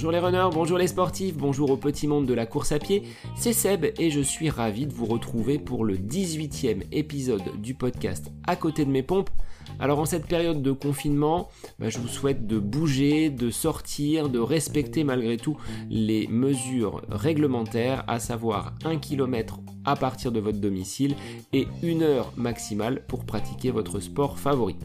Bonjour les runners, bonjour les sportifs, bonjour au petit monde de la course à pied, c'est Seb et je suis ravi de vous retrouver pour le 18e épisode du podcast À côté de mes pompes. Alors en cette période de confinement, bah, je vous souhaite de bouger, de sortir, de respecter malgré tout les mesures réglementaires, à savoir 1 km à partir de votre domicile et 1 heure maximale pour pratiquer votre sport favori.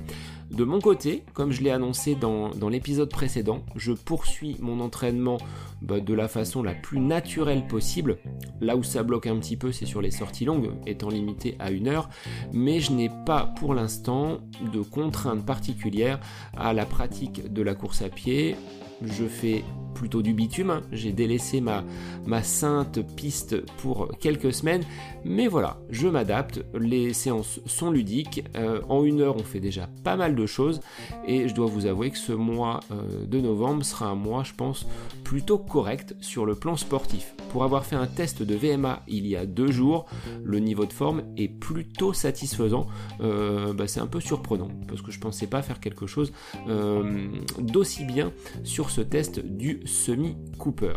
De mon côté, comme je l'ai annoncé dans, l'épisode précédent, je poursuis mon entraînement bah, de la façon la plus naturelle possible. Là où ça bloque un petit peu, c'est sur les sorties longues, étant limité à une heure, mais je n'ai pas pour l'instant de contraintes particulières à la pratique de la course à pied. Je fais plutôt du bitume. Hein. J'ai délaissé ma, sainte piste pour quelques semaines. Mais voilà, je m'adapte. Les séances sont ludiques. Euh, en une heure, on fait déjà pas mal de choses. Et je dois vous avouer que ce mois euh, de novembre sera un mois, je pense, plutôt correct sur le plan sportif. Pour avoir fait un test de VMA il y a deux jours, le niveau de forme est plutôt satisfaisant. Euh, bah, c'est un peu surprenant parce que je pensais pas faire quelque chose d'aussi bien sur ce test du semi-Cooper.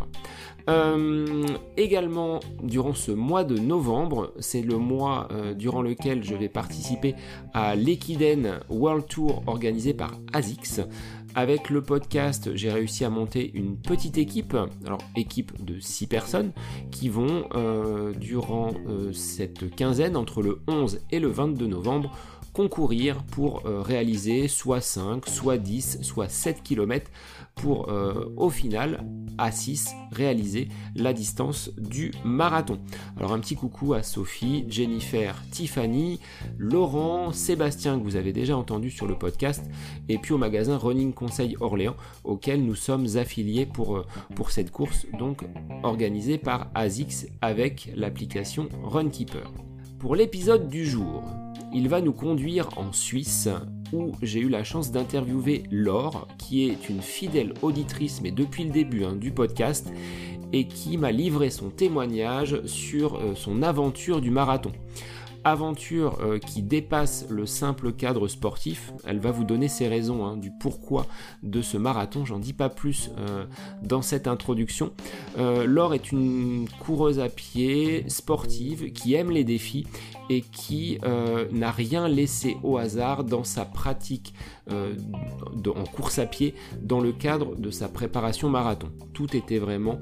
Euh, également, durant ce mois de novembre, c'est le mois euh, durant lequel je vais participer à l'Equiden World Tour organisé par ASICS. Avec le podcast, j'ai réussi à monter une petite équipe, alors équipe de 6 personnes, qui vont, euh, durant cette quinzaine, entre le 11 et le 22 novembre, concourir pour réaliser soit 5, soit 10, soit 7 km pour euh, au final à 6 réaliser la distance du marathon. Alors un petit coucou à Sophie, Jennifer, Tiffany, Laurent, Sébastien que vous avez déjà entendu sur le podcast et puis au magasin Running Conseil Orléans auquel nous sommes affiliés pour, euh, cette course donc organisée par ASICS avec l'application Runkeeper. Pour l'épisode du jour, il va nous conduire en Suisse où j'ai eu la chance d'interviewer Laure, qui est une fidèle auditrice, mais depuis le début hein, du podcast, et qui m'a livré son témoignage sur euh, son aventure du marathon aventure euh, qui dépasse le simple cadre sportif. Elle va vous donner ses raisons hein, du pourquoi de ce marathon. J'en dis pas plus euh, dans cette introduction. Euh, Laure est une coureuse à pied sportive qui aime les défis et qui n'a rien laissé au hasard dans sa pratique en course à pied dans le cadre de sa préparation marathon. Tout était vraiment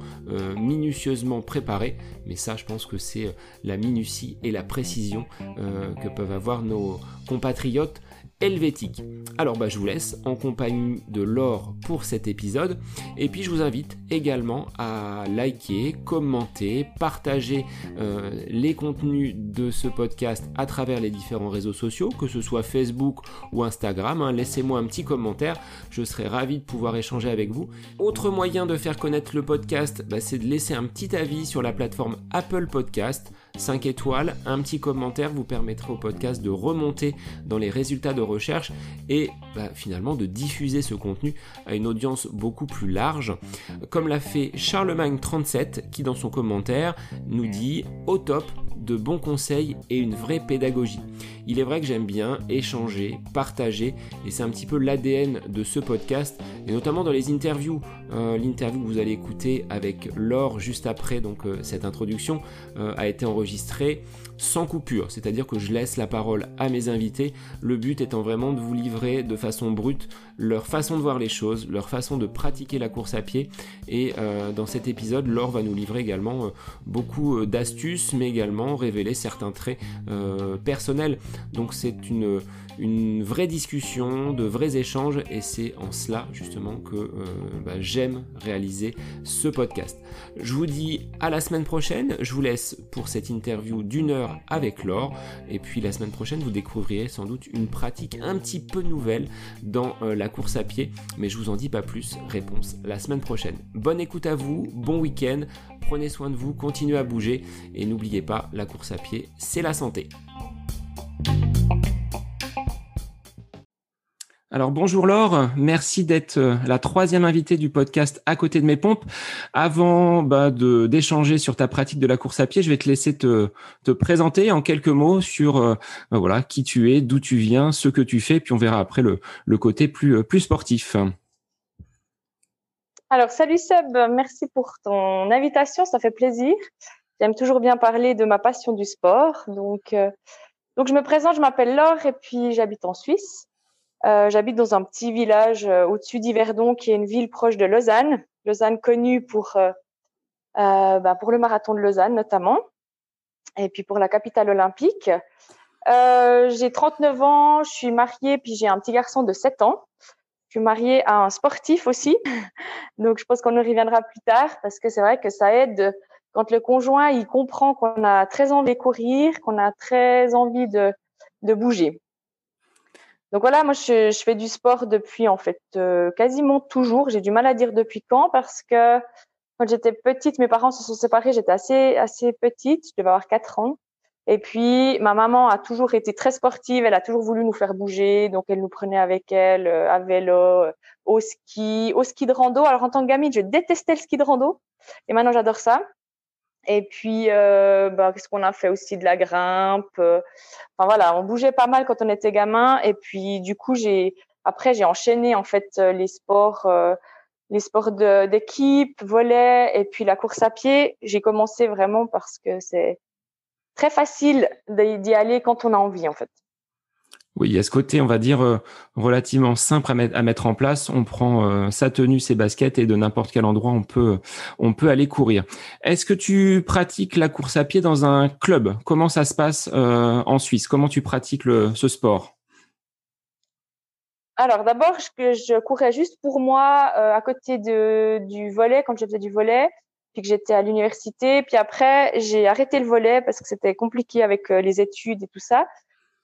minutieusement préparé, mais ça je pense que c'est la minutie et la précision euh, que peuvent avoir nos compatriotes helvétiques. Alors bah, je vous laisse en compagnie de Laure pour cet épisode et puis je vous invite également à liker, commenter, partager euh, les contenus de ce podcast à travers les différents réseaux sociaux, que ce soit Facebook ou Instagram. Hein. Laissez-moi un petit commentaire, je serai ravi de pouvoir échanger avec vous. Autre moyen de faire connaître le podcast, bah, c'est de laisser un petit avis sur la plateforme Apple Podcast. 5 étoiles, un petit commentaire vous permettra au podcast de remonter dans les résultats de recherche et bah, finalement de diffuser ce contenu à une audience beaucoup plus large, comme l'a fait Charlemagne37 qui dans son commentaire nous dit au top de bons conseils et une vraie pédagogie. Il est vrai que j'aime bien échanger, partager, et c'est un petit peu l'ADN de ce podcast, et notamment dans les interviews. Euh, l'interview que vous allez écouter avec Laure juste après donc euh, cette introduction euh, a été enregistrée sans coupure, c'est-à-dire que je laisse la parole à mes invités, le but étant vraiment de vous livrer de façon brute leur façon de voir les choses, leur façon de pratiquer la course à pied, et dans cet épisode, Laure va nous livrer également beaucoup d'astuces, mais également révéler certains traits personnels donc c'est une, vraie discussion, de vrais échanges, et c'est en cela justement que euh, bah, j'aime réaliser ce podcast. Je vous dis à la semaine prochaine, je vous laisse pour cette interview d'une heure avec Laure, et puis la semaine prochaine vous découvrirez sans doute une pratique un petit peu nouvelle dans euh, la course à pied, mais je vous en dis pas plus, réponse la semaine prochaine. Bonne écoute à vous, bon week-end, prenez soin de vous, continuez à bouger, et n'oubliez pas, la course à pied, c'est la santé. Alors bonjour Laure, merci d'être euh, la troisième invitée du podcast à côté de mes pompes. Avant bah, de d'échanger sur ta pratique de la course à pied, je vais te laisser te, te présenter en quelques mots sur euh, bah, voilà qui tu es, d'où tu viens, ce que tu fais, puis on verra après le, côté plus, euh, plus sportif. Alors salut Seb, merci pour ton invitation, ça fait plaisir. J'aime toujours bien parler de ma passion du sport, donc donc je me présente, je m'appelle Laure et puis j'habite en Suisse. Euh, j'habite dans un petit village euh, au-dessus d'Yverdon, qui est une ville proche de Lausanne. Lausanne connue pour euh, bah, pour le marathon de Lausanne notamment, et puis pour la capitale olympique. j'ai 39 ans, je suis mariée, puis j'ai un petit garçon de 7 ans. Je suis mariée à un sportif aussi, donc je pense qu'on y reviendra plus tard parce que c'est vrai que ça aide quand le conjoint il comprend qu'on a très envie de courir, qu'on a très envie de, de bouger. Donc voilà, moi je, je, fais du sport depuis en fait euh, quasiment toujours. J'ai du mal à dire depuis quand parce que quand j'étais petite, mes parents se sont séparés. J'étais assez assez petite, je devais avoir 4 ans. Et puis ma maman a toujours été très sportive. Elle a toujours voulu nous faire bouger, donc elle nous prenait avec elle euh, à vélo, euh, au ski, au ski de rando. Alors en tant que gamine, je détestais le ski de rando, et maintenant j'adore ça. Et puis, euh, bah, qu'est-ce qu'on a fait aussi de la grimpe. Euh, enfin voilà, on bougeait pas mal quand on était gamin. Et puis, du coup, j'ai après j'ai enchaîné en fait euh, les sports, euh, les sports d'équipe, volet et puis la course à pied. J'ai commencé vraiment parce que c'est très facile d'y aller quand on a envie en fait. Oui, il y a ce côté, on va dire, euh, relativement simple à, mettre, à mettre en place. On prend euh, sa tenue, ses baskets et de n'importe quel endroit, on peut, on peut aller courir. Est-ce que tu pratiques la course à pied dans un club? Comment ça se passe euh, en Suisse? Comment tu pratiques le, ce sport? Alors d'abord, je, je, courais juste pour moi à côté de, du volet quand je faisais du volet, puis que j'étais à l'université. Puis après, j'ai arrêté le volet parce que c'était compliqué avec les études et tout ça.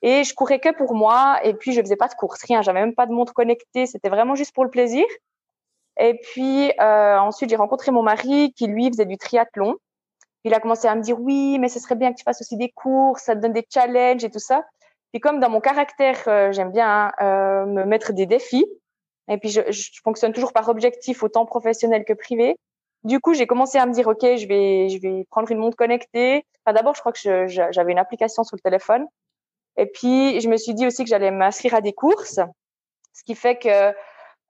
Et je courais que pour moi. Et puis, je faisais pas de course, rien. J'avais même pas de montre connectée. C'était vraiment juste pour le plaisir. Et puis, euh, ensuite, j'ai rencontré mon mari qui, lui, faisait du triathlon. Il a commencé à me dire, oui, mais ce serait bien que tu fasses aussi des courses, ça te donne des challenges et tout ça. Puis comme dans mon caractère, euh, j'aime bien euh, me mettre des défis. Et puis, je, je, fonctionne toujours par objectif, autant professionnel que privé. Du coup, j'ai commencé à me dire, OK, je vais, je vais prendre une montre connectée. Enfin, d'abord, je crois que j'avais une application sur le téléphone. Et puis, je me suis dit aussi que j'allais m'inscrire à des courses, ce qui fait que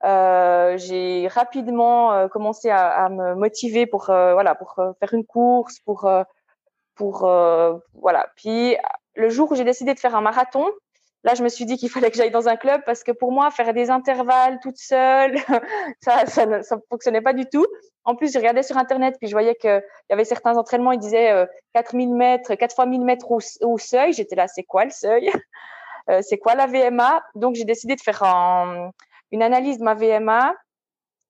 euh, j'ai rapidement euh, commencé à, à, me motiver pour euh, voilà pour euh, faire une course, pour pour voilà. Puis le jour où j'ai décidé de faire un marathon, Là, je me suis dit qu'il fallait que j'aille dans un club parce que pour moi, faire des intervalles toute seule, ça, ça ne ça fonctionnait pas du tout. En plus, je regardais sur Internet, puis je voyais qu'il y avait certains entraînements, ils disaient euh, 4000 mètres, 4 fois 1000 mètres au, seuil. J'étais là, c'est quoi le seuil? Euh, C'est quoi la VMA Donc, j'ai décidé de faire un, une analyse de ma VMA.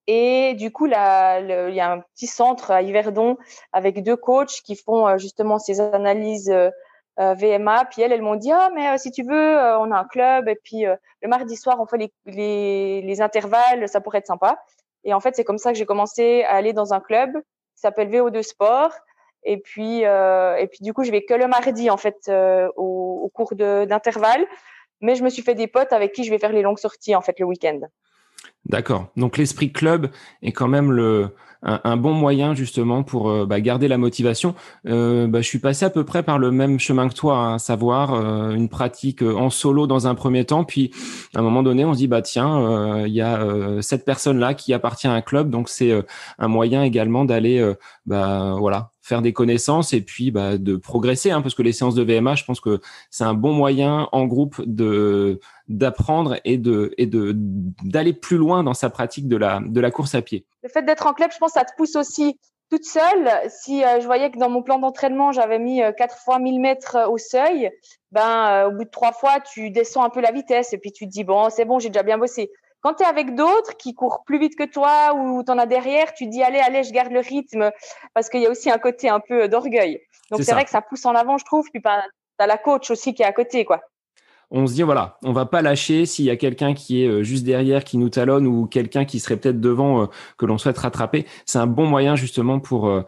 Et du coup, là, il y a un petit centre à Yverdon avec deux coachs qui font euh, justement ces analyses euh, VMA. Puis elles, elles m'ont dit ah mais euh, si tu veux, euh, on a un club et puis le mardi soir on fait les, intervalles, ça pourrait être sympa. Et en fait c'est comme ça que j'ai commencé à aller dans un club qui s'appelle VO2 Sport. Et puis et puis du coup je vais que le mardi en fait au, au, cours d'intervalle. Mais je me suis fait des potes avec qui je vais faire les longues sorties en fait le week-end. D'accord. Donc l'esprit club est quand même le un, bon moyen justement pour euh, bah, garder la motivation. Euh, bah, je suis passé à peu près par le même chemin que toi, hein, à savoir euh, une pratique en solo dans un premier temps, puis à un moment donné, on se dit bah tiens, il y a cette personne là qui appartient à un club, donc c'est un moyen également d'aller bah voilà faire des connaissances et puis bah, de progresser, hein, parce que les séances de VMA, je pense que c'est un bon moyen en groupe de d'apprendre et de et de d'aller plus loin dans sa pratique de la de la course à pied. Fait d'être en club, je pense, ça te pousse aussi toute seule. Si euh, je voyais que dans mon plan d'entraînement, j'avais mis euh, quatre fois 1000 mètres euh, au seuil, ben au bout de trois fois, tu descends un peu la vitesse et puis tu te dis bon, c'est bon, j'ai déjà bien bossé. Quand tu es avec d'autres qui courent plus vite que toi ou tu en as derrière, tu dis allez, allez, je garde le rythme parce qu'il y a aussi un côté un peu d'orgueil. Donc c'est vrai que ça pousse en avant, je trouve. Puis ben, tu as la coach aussi qui est à côté, quoi. On se dit voilà, on va pas lâcher s'il y a quelqu'un qui est euh, juste derrière, qui nous talonne ou quelqu'un qui serait peut-être devant euh, que l'on souhaite rattraper. C'est un bon moyen justement pour euh,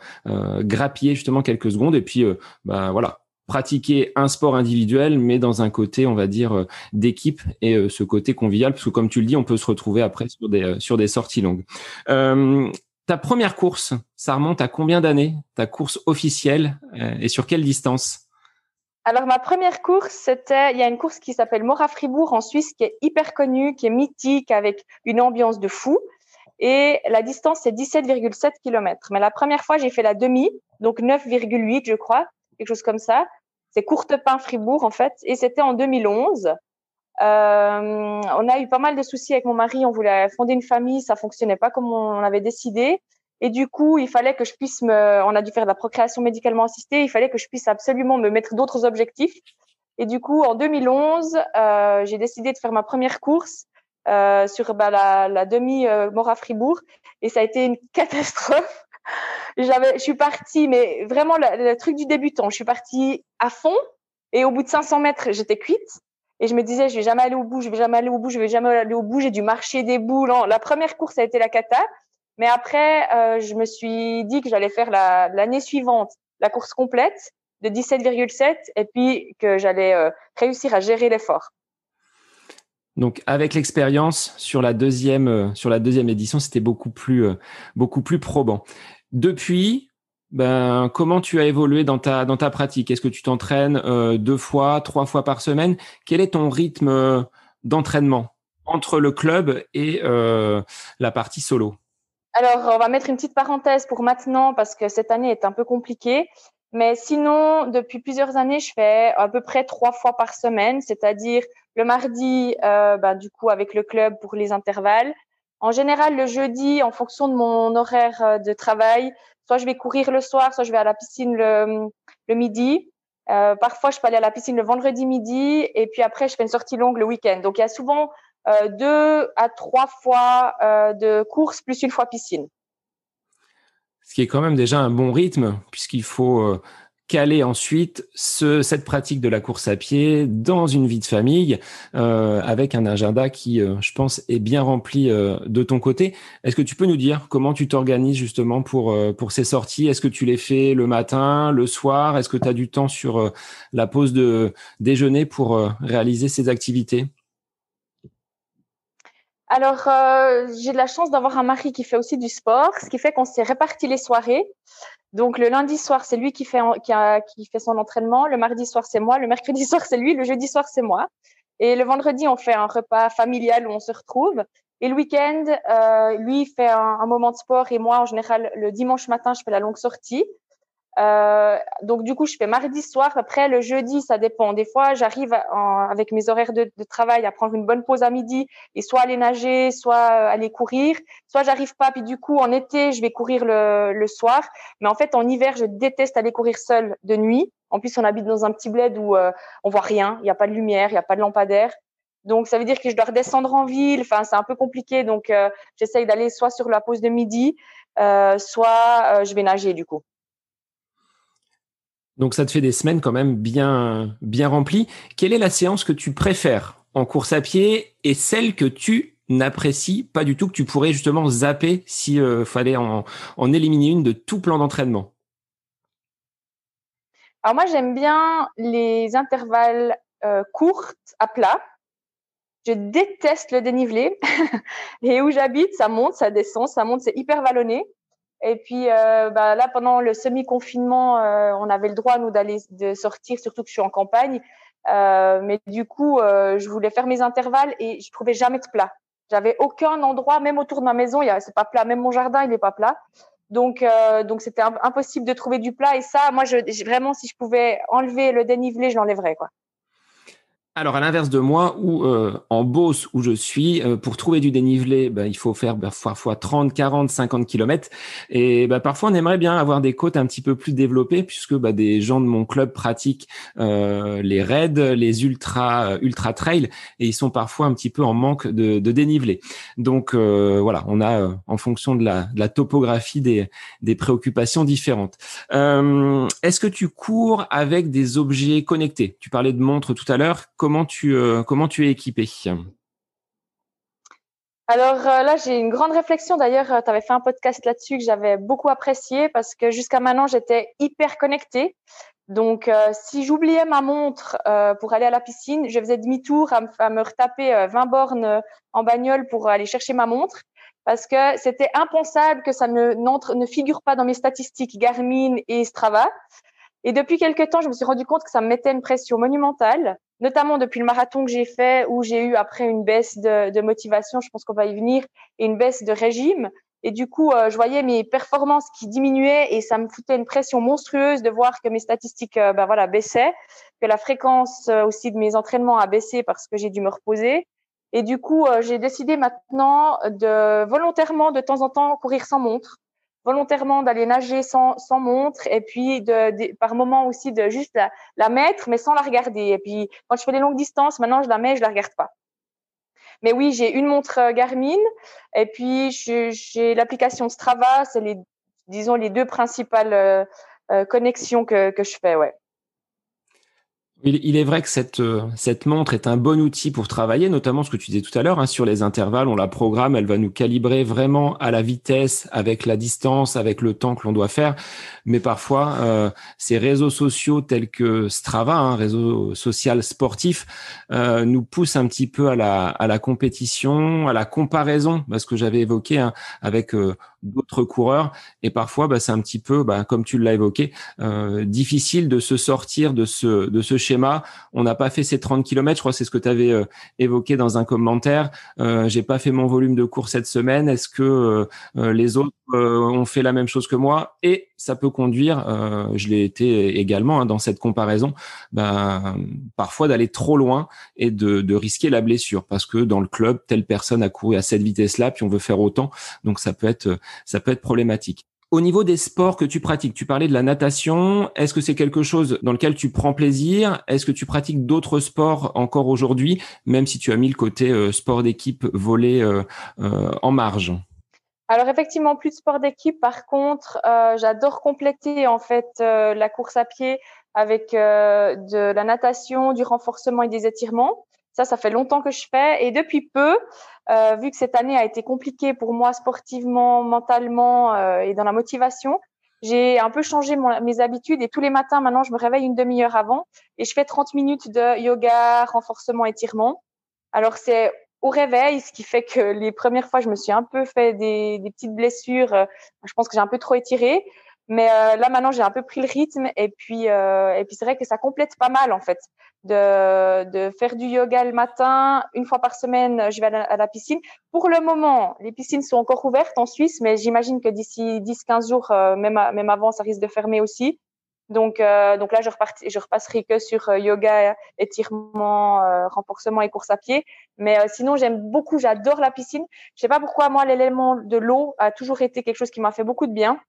grappiller justement quelques secondes et puis bah voilà, pratiquer un sport individuel, mais dans un côté, on va dire, d'équipe et ce côté convivial, parce que comme tu le dis, on peut se retrouver après sur des, sur des sorties longues. ta première course, ça remonte à combien d'années? Ta course officielle et sur quelle distance? Alors ma première course, c'était il y a une course qui s'appelle Mora Fribourg en Suisse qui est hyper connue, qui est mythique avec une ambiance de fou et la distance c'est 17,7 km. Mais la première fois, j'ai fait la demi, donc 9,8 je crois, quelque chose comme ça. C'est Courte Pain Fribourg en fait et c'était en 2011. Euh, on a eu pas mal de soucis avec mon mari, on voulait fonder une famille, ça fonctionnait pas comme on avait décidé. Et du coup, il fallait que je puisse me, on a dû faire de la procréation médicalement assistée, il fallait que je puisse absolument me mettre d'autres objectifs. Et du coup, en 2011, euh, j'ai décidé de faire ma première course euh, sur bah, la, la, demi euh, Mora Fribourg, et ça a été une catastrophe. J'avais, je suis partie, mais vraiment le, le, truc du débutant. Je suis partie à fond, et au bout de 500 mètres, j'étais cuite. Et je me disais, je vais jamais aller au bout, je vais jamais aller au bout, je vais jamais aller au bout. J'ai dû marcher des boules. La première course a été la cata. Mais après, euh, je me suis dit que j'allais faire l'année suivante la course complète de 17,7 et puis que j'allais euh, réussir à gérer l'effort. Donc avec l'expérience sur la deuxième euh, sur la deuxième édition, c'était beaucoup plus beaucoup plus probant. Depuis, ben comment tu as évolué dans ta dans ta pratique? Est-ce que tu t'entraînes deux fois, trois fois par semaine? Quel est ton rythme d'entraînement entre le club et la partie solo? Alors, on va mettre une petite parenthèse pour maintenant parce que cette année est un peu compliquée. Mais sinon, depuis plusieurs années, je fais à peu près trois fois par semaine, c'est-à-dire le mardi, euh, bah, du coup, avec le club pour les intervalles. En général, le jeudi, en fonction de mon horaire euh, de travail, soit je vais courir le soir, soit je vais à la piscine le, le midi. Euh, parfois, je peux aller à la piscine le vendredi midi et puis après, je fais une sortie longue le week-end. Donc, il y a souvent euh, deux à trois fois euh, de course plus une fois piscine. Ce qui est quand même déjà un bon rythme puisqu'il faut euh, caler ensuite ce, cette pratique de la course à pied dans une vie de famille avec un agenda qui, je pense, est bien rempli de ton côté. Est-ce que tu peux nous dire comment tu t'organises justement pour, pour ces sorties? Est-ce que tu les fais le matin, le soir? Est-ce que tu as du temps sur la pause de déjeuner pour réaliser ces activités? Alors, euh, j'ai de la chance d'avoir un mari qui fait aussi du sport, ce qui fait qu'on s'est réparti les soirées. Donc, le lundi soir, c'est lui qui fait, qui, a, qui fait son entraînement. Le mardi soir, c'est moi. Le mercredi soir, c'est lui. Le jeudi soir, c'est moi. Et le vendredi, on fait un repas familial où on se retrouve. Et le week-end, euh, lui, fait un, un, moment de sport et moi, en général, le dimanche matin, je fais la longue sortie. Euh, donc du coup, je fais mardi soir. Après, le jeudi, ça dépend. Des fois, j'arrive avec mes horaires de, de, travail à prendre une bonne pause à midi et soit aller nager, soit aller courir. Soit j'arrive pas. Puis du coup, en été, je vais courir le, le soir. Mais en fait, en hiver, je déteste aller courir seule de nuit. En plus, on habite dans un petit bled où euh, on voit rien. Il n'y a pas de lumière, il n'y a pas de lampadaire. Donc, ça veut dire que je dois redescendre en ville. Enfin, c'est un peu compliqué. Donc, euh, j'essaye d'aller soit sur la pause de midi, euh, soit euh, je vais nager du coup. Donc ça te fait des semaines quand même bien bien remplies. Quelle est la séance que tu préfères en course à pied et celle que tu n'apprécies pas du tout que tu pourrais justement zapper si euh, fallait en, en, éliminer une de tout plan d'entraînement? Alors moi j'aime bien les intervalles euh, courts à plat. Je déteste le dénivelé et où j'habite ça monte, ça descend, ça monte, c'est hyper vallonné. Et puis euh, bah, là, pendant le semi-confinement, euh, on avait le droit nous d'aller de sortir, surtout que je suis en campagne. Euh, mais du coup, euh, je voulais faire mes intervalles et je trouvais jamais de plat. J'avais aucun endroit, même autour de ma maison, il y a, c'est pas plat. Même mon jardin, il est pas plat. Donc, euh, donc c'était impossible de trouver du plat. Et ça, moi, je, vraiment, si je pouvais enlever le dénivelé, je l'enlèverais, quoi. Alors à l'inverse de moi, où euh, en Beauce où je suis, euh, pour trouver du dénivelé, ben, il faut faire parfois 30, 40, 50 kilomètres. Et ben, parfois on aimerait bien avoir des côtes un petit peu plus développées, puisque ben, des gens de mon club pratiquent euh, les raids, les ultra ultra trail, et ils sont parfois un petit peu en manque de, de dénivelé. Donc voilà, on a en fonction de la, de la topographie des, des préoccupations différentes. Est-ce que tu cours avec des objets connectés? Tu parlais de montres tout à l'heure comment tu, euh, comment tu es équipé? Alors euh, là, j'ai une grande réflexion. D'ailleurs, euh, tu avais fait un podcast là-dessus que j'avais beaucoup apprécié parce que jusqu'à maintenant, j'étais hyper connectée. Donc, euh, si j'oubliais ma montre euh, pour aller à la piscine, je faisais demi-tour à, me retaper 20 bornes en bagnole pour aller chercher ma montre parce que c'était impensable que ça ne, ne figure pas dans mes statistiques Garmin et Strava. Et depuis quelques temps, je me suis rendu compte que ça me mettait une pression monumentale, notamment depuis le marathon que j'ai fait où j'ai eu après une baisse de, de motivation, je pense qu'on va y venir, et une baisse de régime. Et du coup, euh, je voyais mes performances qui diminuaient et ça me foutait une pression monstrueuse de voir que mes statistiques euh, ben voilà, baissaient, que la fréquence euh, aussi de mes entraînements a baissé parce que j'ai dû me reposer. Et du coup, j'ai décidé maintenant de volontairement, de temps en temps, courir sans montre, volontairement d'aller nager sans, sans montre et puis de, par moment aussi de juste la, la mettre mais sans la regarder. Et puis quand je fais des longues distances, maintenant je la mets, je la regarde pas. Mais oui, j'ai une montre euh, Garmin et puis j'ai l'application Strava. C'est les, disons, les deux principales euh, euh, connexions que, que je fais, ouais. Il, est vrai que cette, euh, cette montre est un bon outil pour travailler, notamment ce que tu disais tout à l'heure, hein, sur les intervalles, on la programme, elle va nous calibrer vraiment à la vitesse, avec la distance, avec le temps que l'on doit faire. Mais parfois, euh, ces réseaux sociaux tels que Strava, hein, réseau social sportif, euh, nous poussent un petit peu à la, à la compétition, à la comparaison, parce que j'avais évoqué hein, avec d'autres coureurs. Et parfois, bah, c'est un petit peu, bah, comme tu l'as évoqué, euh, difficile de se sortir de ce, de ce On n'a pas fait ces 30 km, je crois que c'est ce que tu avais euh, évoqué dans un commentaire. Euh, J'ai pas fait mon volume de cours cette semaine. Est-ce que euh, les autres ont fait la même chose que moi? Et ça peut conduire, je l'ai été également hein, dans cette comparaison, ben, parfois d'aller trop loin et de, de risquer la blessure parce que dans le club, telle personne a couru à cette vitesse-là, puis on veut faire autant. Donc ça peut être ça peut être problématique. Au niveau des sports que tu pratiques, tu parlais de la natation. Est-ce que c'est quelque chose dans lequel tu prends plaisir? Est-ce que tu pratiques d'autres sports encore aujourd'hui, même si tu as mis le côté euh, sport d'équipe volé euh, euh, en marge? Alors effectivement, plus de sport d'équipe. Par contre, j'adore compléter en fait la course à pied avec de la natation, du renforcement et des étirements. Ça, ça fait longtemps que je fais. Et depuis peu, euh, vu que cette année a été compliquée pour moi sportivement, mentalement euh, et dans la motivation, j'ai un peu changé mon, mes habitudes et tous les matins, maintenant, je me réveille une demi-heure avant et je fais 30 minutes de yoga, renforcement, étirement. Alors, c'est au réveil, ce qui fait que les premières fois, je me suis un peu fait des, des petites blessures. Euh, je pense que j'ai un peu trop étiré. Mais euh, là maintenant j'ai un peu pris le rythme et puis euh, et puis c'est vrai que ça complète pas mal en fait de de faire du yoga le matin une fois par semaine je vais à la, piscine. Pour le moment les piscines sont encore ouvertes en Suisse mais j'imagine que d'ici 10-15 jours euh, même même avant ça risque de fermer aussi. Donc euh, donc là je reparti, je repasserai que sur euh, yoga, étirement, renforcement et course à pied. Mais sinon j'aime beaucoup, j'adore la piscine. Je sais pas pourquoi moi l'élément de l'eau a toujours été quelque chose qui m'a fait beaucoup de bien.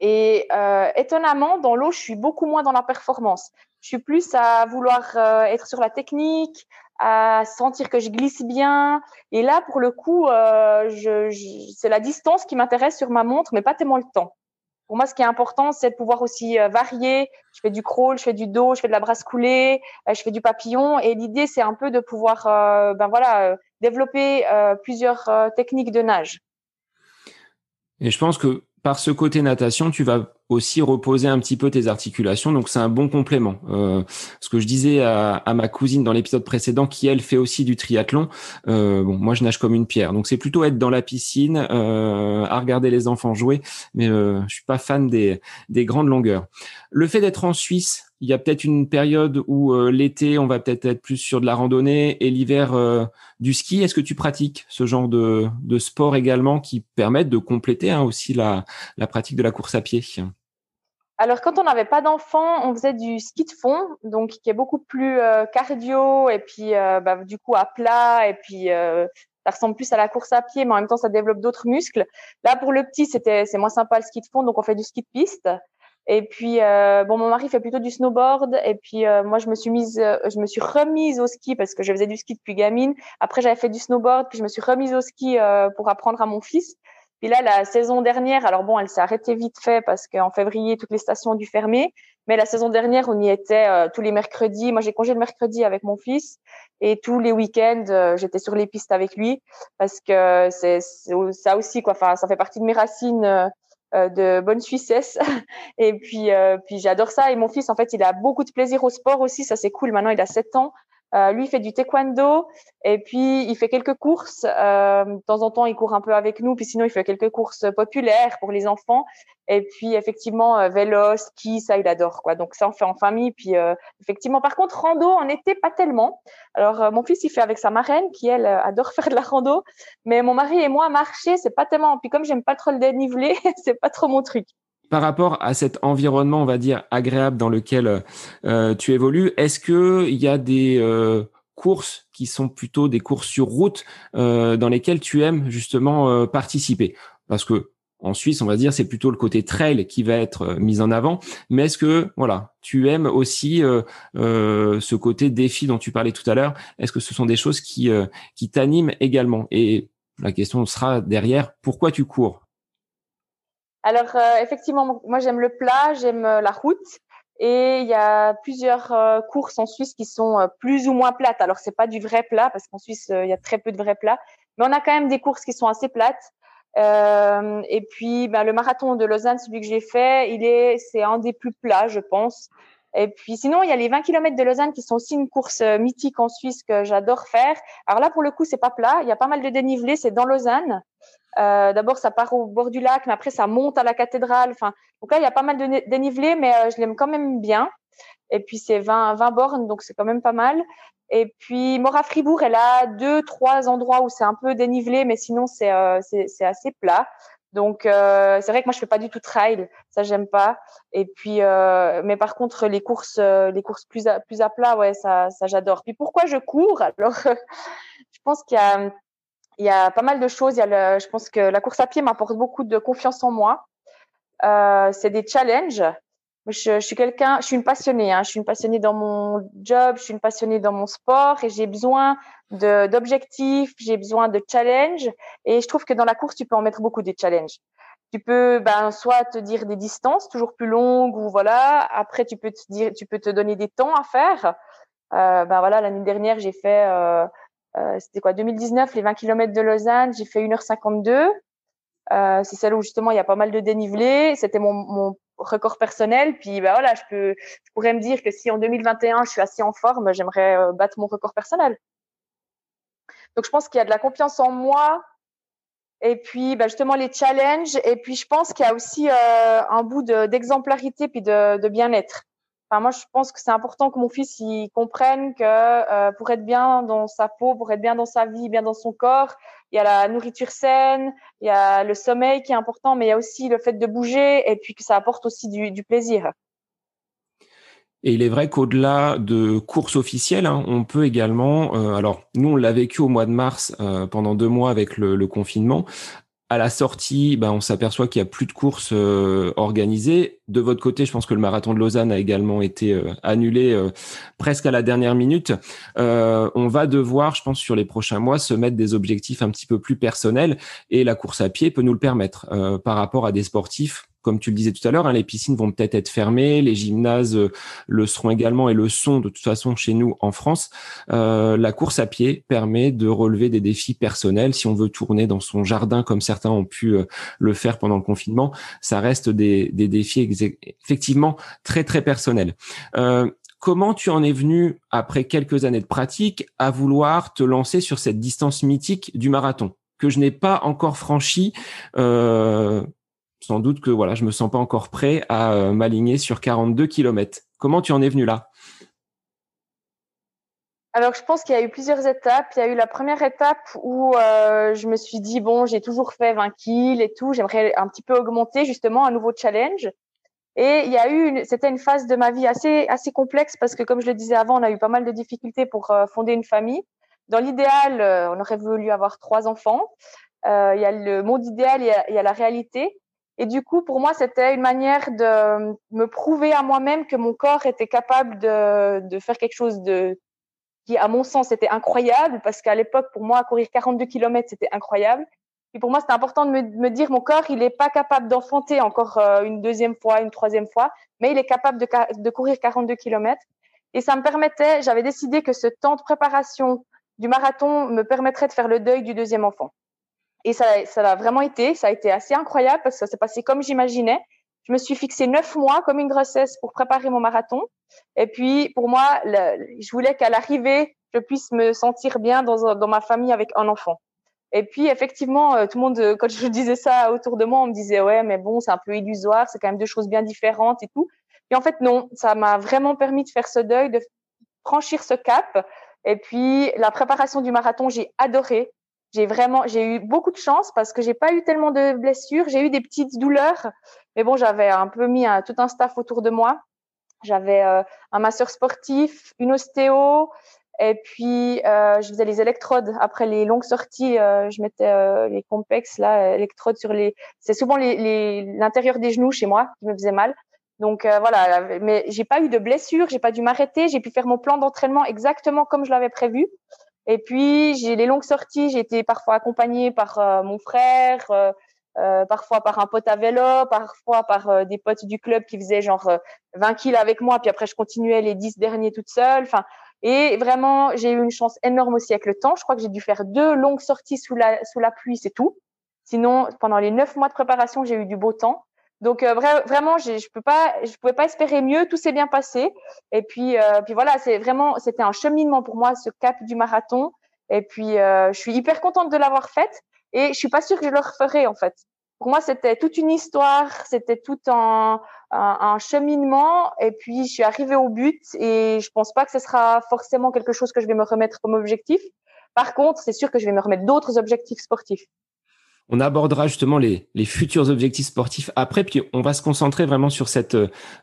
Et euh, étonnamment, dans l'eau, je suis beaucoup moins dans la performance. Je suis plus à vouloir euh, être sur la technique, à sentir que je glisse bien. Et là, pour le coup, euh, c'est la distance qui m'intéresse sur ma montre, mais pas tellement le temps. Pour moi, ce qui est important, c'est de pouvoir aussi varier. Je fais du crawl, je fais du dos, je fais de la brasse coulée, je fais du papillon. Et l'idée, c'est un peu de pouvoir, ben voilà, développer plusieurs techniques de nage. Et je pense que par ce côté natation, tu vas aussi reposer un petit peu tes articulations. Donc c'est un bon complément. Euh, ce que je disais à, ma cousine dans l'épisode précédent, qui elle fait aussi du triathlon. Euh, bon, moi je nage comme une pierre. Donc c'est plutôt être dans la piscine, euh, à regarder les enfants jouer. Mais je suis pas fan des grandes longueurs. Le fait d'être en Suisse, il y a peut-être une période où euh, l'été, on va peut-être être plus sur de la randonnée et l'hiver euh, du ski. Est-ce que tu pratiques ce genre de, de sport également qui permettent de compléter hein, aussi la, la pratique de la course à pied? Alors, quand on n'avait pas d'enfants, on faisait du ski de fond, donc qui est beaucoup plus euh, cardio et puis bah, du coup à plat et puis ça ressemble plus à la course à pied, mais en même temps ça développe d'autres muscles. Là, pour le petit, c'était c'est moins sympa le ski de fond, donc on fait du ski de piste. Et puis euh, bon, mon mari fait plutôt du snowboard. Et puis euh, moi, je me suis mise, euh, je me suis remise au ski parce que je faisais du ski depuis gamine. Après, j'avais fait du snowboard, puis je me suis remise au ski pour apprendre à mon fils. Puis là, la saison dernière, alors bon, elle s'est arrêtée vite fait parce qu'en février, toutes les stations ont dû fermer. Mais la saison dernière, on y était tous les mercredis. Moi, j'ai congé le mercredi avec mon fils et tous les week-ends, j'étais sur les pistes avec lui parce que c'est ça aussi quoi. Enfin, ça fait partie de mes racines de bonne Suissesse. et puis, puis j'adore ça. Et mon fils, en fait, il a beaucoup de plaisir au sport aussi. Ça, c'est cool. Maintenant, il a 7 ans. Euh, lui, il fait du taekwondo et puis il fait quelques courses. Euh, de temps en temps, il court un peu avec nous. Puis sinon, il fait quelques courses populaires pour les enfants. Et puis effectivement, euh, vélo, ski, ça, il adore quoi. Donc ça, on fait en famille. Puis euh, effectivement, par contre, rando en été, pas tellement. Alors euh, mon fils, il fait avec sa marraine qui elle adore faire de la rando. Mais mon mari et moi, marcher, c'est pas tellement. Puis comme j'aime pas trop le dénivelé, c'est pas trop mon truc par rapport à cet environnement, on va dire, agréable dans lequel euh, tu évolues, est-ce qu'il y a des euh, courses qui sont plutôt des courses sur route euh, dans lesquelles tu aimes justement participer? Parce que en Suisse, on va dire, c'est plutôt le côté trail qui va être mis en avant. Mais est-ce que, voilà, tu aimes aussi ce côté défi dont tu parlais tout à l'heure? Est-ce que ce sont des choses qui, qui t'animent également? Et la question sera derrière, pourquoi tu cours? Alors, euh, effectivement, moi, j'aime le plat, j'aime euh, la route. Et il y a plusieurs euh, courses en Suisse qui sont plus ou moins plates. Alors, c'est pas du vrai plat parce qu'en Suisse, il y a très peu de vrais plats. Mais on a quand même des courses qui sont assez plates. et puis, ben, le marathon de Lausanne, celui que j'ai fait, il est, c'est un des plus plats, je pense. Et puis sinon, il y a les 20 km de Lausanne qui sont aussi une course mythique en Suisse que j'adore faire. Alors là, pour le coup, c'est pas plat. Il y a pas mal de dénivelé. C'est dans Lausanne. Euh, D'abord, ça part au bord du lac, mais après, ça monte à la cathédrale. Enfin, donc là, il y a pas mal de dénivelé, mais euh, je l'aime quand même bien. Et puis, c'est 20, 20 bornes, donc c'est quand même pas mal. Et puis, Mora Fribourg, elle a deux, trois endroits où c'est un peu dénivelé, mais sinon, c'est euh, assez plat. Donc, euh, c'est vrai que moi, je fais pas du tout trail. Ça, j'aime pas. Et puis, euh, mais par contre, les courses, euh, les courses plus à, plus à plat, ouais, ça, ça j'adore. Puis, pourquoi je cours? Alors, je pense qu'il y a il y a pas mal de choses. Il y a le, je pense que la course à pied m'apporte beaucoup de confiance en moi. Euh, c'est des challenges. Je, suis quelqu'un, je suis une passionnée. Hein. Je suis une passionnée dans mon job, je suis une passionnée dans mon sport et j'ai besoin d'objectifs, j'ai besoin de challenges. Et je trouve que dans la course, tu peux en mettre beaucoup des challenges. Tu peux, ben, soit te dire des distances toujours plus longues ou voilà. Après, tu peux te dire, tu peux te donner des temps à faire. Euh, ben voilà, l'année dernière, j'ai fait euh, euh, c'était quoi 2019, les 20 km de Lausanne, j'ai fait 1h52. Euh, c'est celle où justement il y a pas mal de dénivelé. C'était mon, mon record personnel. Puis bah voilà, je peux, je pourrais me dire que si en 2021 je suis assez en forme, j'aimerais euh, battre mon record personnel. Donc je pense qu'il y a de la confiance en moi. Et puis bah, justement les challenges. Et puis je pense qu'il y a aussi euh, un bout d'exemplarité puis de, de bien-être moi, je pense que c'est important que mon fils il comprenne que euh, pour être bien dans sa peau, pour être bien dans sa vie, bien dans son corps, il y a la nourriture saine, il y a le sommeil qui est important, mais il y a aussi le fait de bouger et puis que ça apporte aussi du, plaisir. Et il est vrai qu'au-delà de courses officielles, hein, on peut également, euh, alors nous on l'a vécu au mois de mars euh, pendant deux mois avec le confinement, à la sortie, ben, on s'aperçoit qu'il y a plus de courses euh, organisées. De votre côté, je pense que le marathon de Lausanne a également été euh, annulé euh, presque à la dernière minute. on va devoir, je pense, sur les prochains mois, se mettre des objectifs un petit peu plus personnels et la course à pied peut nous le permettre par rapport à des sportifs comme tu le disais tout à l'heure, hein, les piscines vont peut-être être fermées, les gymnases euh, le seront également et le sont de toute façon chez nous en France. Euh, la course à pied permet de relever des défis personnels. Si on veut tourner dans son jardin comme certains ont pu euh, le faire pendant le confinement, ça reste des, des défis effectivement très très personnels. comment tu en es venu, après quelques années de pratique, à vouloir te lancer sur cette distance mythique du marathon que je n'ai pas encore franchi sans doute que voilà, je me sens pas encore prêt à euh, m'aligner sur 42 km. Comment tu en es venu là? Alors, je pense qu'il y a eu plusieurs étapes. Il y a eu la première étape où euh, je me suis dit bon, j'ai toujours fait 20 kills et tout. J'aimerais un petit peu augmenter justement un nouveau challenge. Et il y a eu, c'était une phase de ma vie assez assez complexe parce que comme je le disais avant, on a eu pas mal de difficultés pour euh, fonder une famille. Dans l'idéal, on aurait voulu avoir trois enfants. il y a le monde idéal, et il y a la réalité. Et du coup, pour moi, c'était une manière de me prouver à moi-même que mon corps était capable de, de faire quelque chose de qui, à mon sens, était incroyable parce qu'à l'époque, pour moi, courir 42 km, c'était incroyable. Et pour moi, c'était important de me, dire mon corps, il n'est pas capable d'enfanter encore euh, une deuxième fois, une troisième fois, mais il est capable de, de courir 42 km. Et ça me permettait, j'avais décidé que ce temps de préparation du marathon me permettrait de faire le deuil du deuxième enfant. Et ça, ça l'a vraiment été. Ça a été assez incroyable parce que ça s'est passé comme j'imaginais. Je me suis fixé neuf mois comme une grossesse pour préparer mon marathon. Et puis, pour moi, je voulais qu'à l'arrivée, je puisse me sentir bien dans, dans ma famille avec un enfant. Et puis, effectivement, euh, tout le monde, euh, quand je disais ça autour de moi, on me disait, ouais, mais bon, c'est un peu illusoire, c'est quand même deux choses bien différentes et tout. Et en fait, non, ça m'a vraiment permis de faire ce deuil, de franchir ce cap. Et puis, la préparation du marathon, j'ai adoré. J'ai vraiment, j'ai eu beaucoup de chance parce que j'ai pas eu tellement de blessures. J'ai eu des petites douleurs, mais bon, j'avais un peu mis un, tout un staff autour de moi. J'avais euh, un masseur sportif, une ostéo, et puis, euh, je faisais les électrodes. Après les longues sorties, euh, je mettais euh, les complexes, là, électrodes sur les. C'est souvent l'intérieur les, des genoux chez moi qui me faisait mal. Donc euh, voilà, mais j'ai pas eu de blessure, j'ai pas dû m'arrêter, j'ai pu faire mon plan d'entraînement exactement comme je l'avais prévu. Et puis j'ai les longues sorties, j'ai été parfois accompagnée par euh, mon frère, euh, parfois par un pote à vélo, parfois par des potes du club qui faisaient genre 20 kilos avec moi, puis après je continuais les 10 derniers toute seule. Enfin, et vraiment, j'ai eu une chance énorme aussi avec le temps. Je crois que j'ai dû faire deux longues sorties sous la, sous la pluie, c'est tout. Sinon, pendant les neuf mois de préparation, j'ai eu du beau temps. Donc euh, vraiment, je peux pas, je pouvais pas espérer mieux. Tout s'est bien passé. Et puis, euh, puis voilà, c'est vraiment, c'était un cheminement pour moi ce cap du marathon. Et puis, euh, je suis hyper contente de l'avoir faite. Et je suis pas sûre que je le referai en fait. Pour moi, c'était toute une histoire, c'était tout un, un, cheminement. Et puis, je suis arrivée au but et je pense pas que ce sera forcément quelque chose que je vais me remettre comme objectif. Par contre, c'est sûr que je vais me remettre d'autres objectifs sportifs. On abordera justement les, les, futurs objectifs sportifs après, puis on va se concentrer vraiment sur cette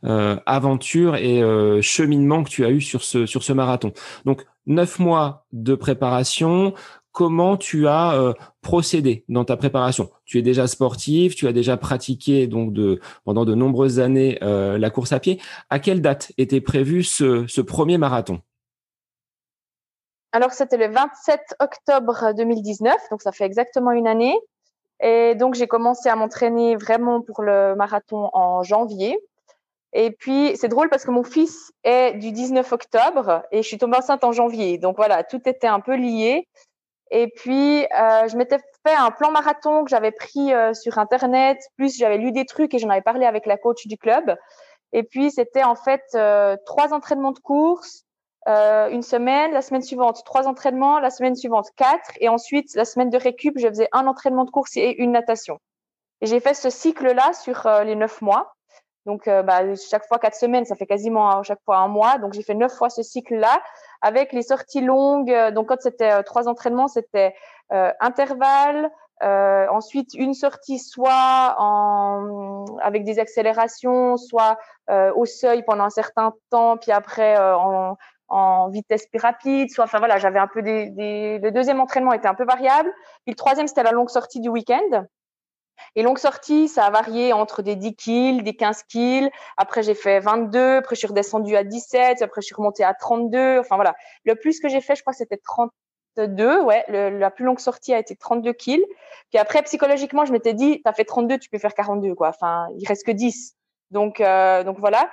euh, aventure et euh, cheminement que tu as eu sur ce, marathon. Donc, neuf mois de préparation, comment tu as euh, procédé dans ta préparation? Tu es déjà sportif, tu as déjà pratiqué donc de pendant de nombreuses années euh, la course à pied. À quelle date était prévu ce, ce premier marathon? Alors c'était le 27 octobre 2019, donc ça fait exactement une année. Et donc j'ai commencé à m'entraîner vraiment pour le marathon en janvier. Et puis, c'est drôle parce que mon fils est du 19 octobre et je suis tombée enceinte en janvier. Donc voilà, tout était un peu lié. Et puis, euh, je m'étais fait un plan marathon que j'avais pris euh, sur Internet, plus j'avais lu des trucs et j'en avais parlé avec la coach du club. Et puis, c'était en fait euh, trois entraînements de course, euh, une semaine, la semaine suivante trois entraînements, la semaine suivante quatre, et ensuite la semaine de récup, je faisais un entraînement de course et une natation. Et j'ai fait ce cycle-là sur les neuf mois. Donc, bah, chaque fois quatre semaines, ça fait quasiment chaque fois un mois. Donc, j'ai fait neuf fois ce cycle-là avec les sorties longues. Euh, donc, quand c'était euh, trois entraînements, c'était euh, intervalle, euh, ensuite, une sortie soit en, avec des accélérations, soit euh, au seuil pendant un certain temps, puis après euh, en, en, vitesse plus rapide. Soit, enfin voilà, j'avais un peu des, des, Le deuxième entraînement était un peu variable. Puis le troisième, c'était la longue sortie du week-end. Et longue sortie, ça a varié entre des 10 kills, des 15 kills. Après, j'ai fait 22. Après, je suis redescendue à 17. Après, je suis remontée à 32. Enfin, voilà. Le plus que j'ai fait, je crois c'était 32. Ouais, la plus longue sortie a été 32 kills. Puis après, psychologiquement, je m'étais dit, t'as fait 32, tu peux faire 42, quoi. Enfin, il reste que 10. Donc, euh, donc voilà.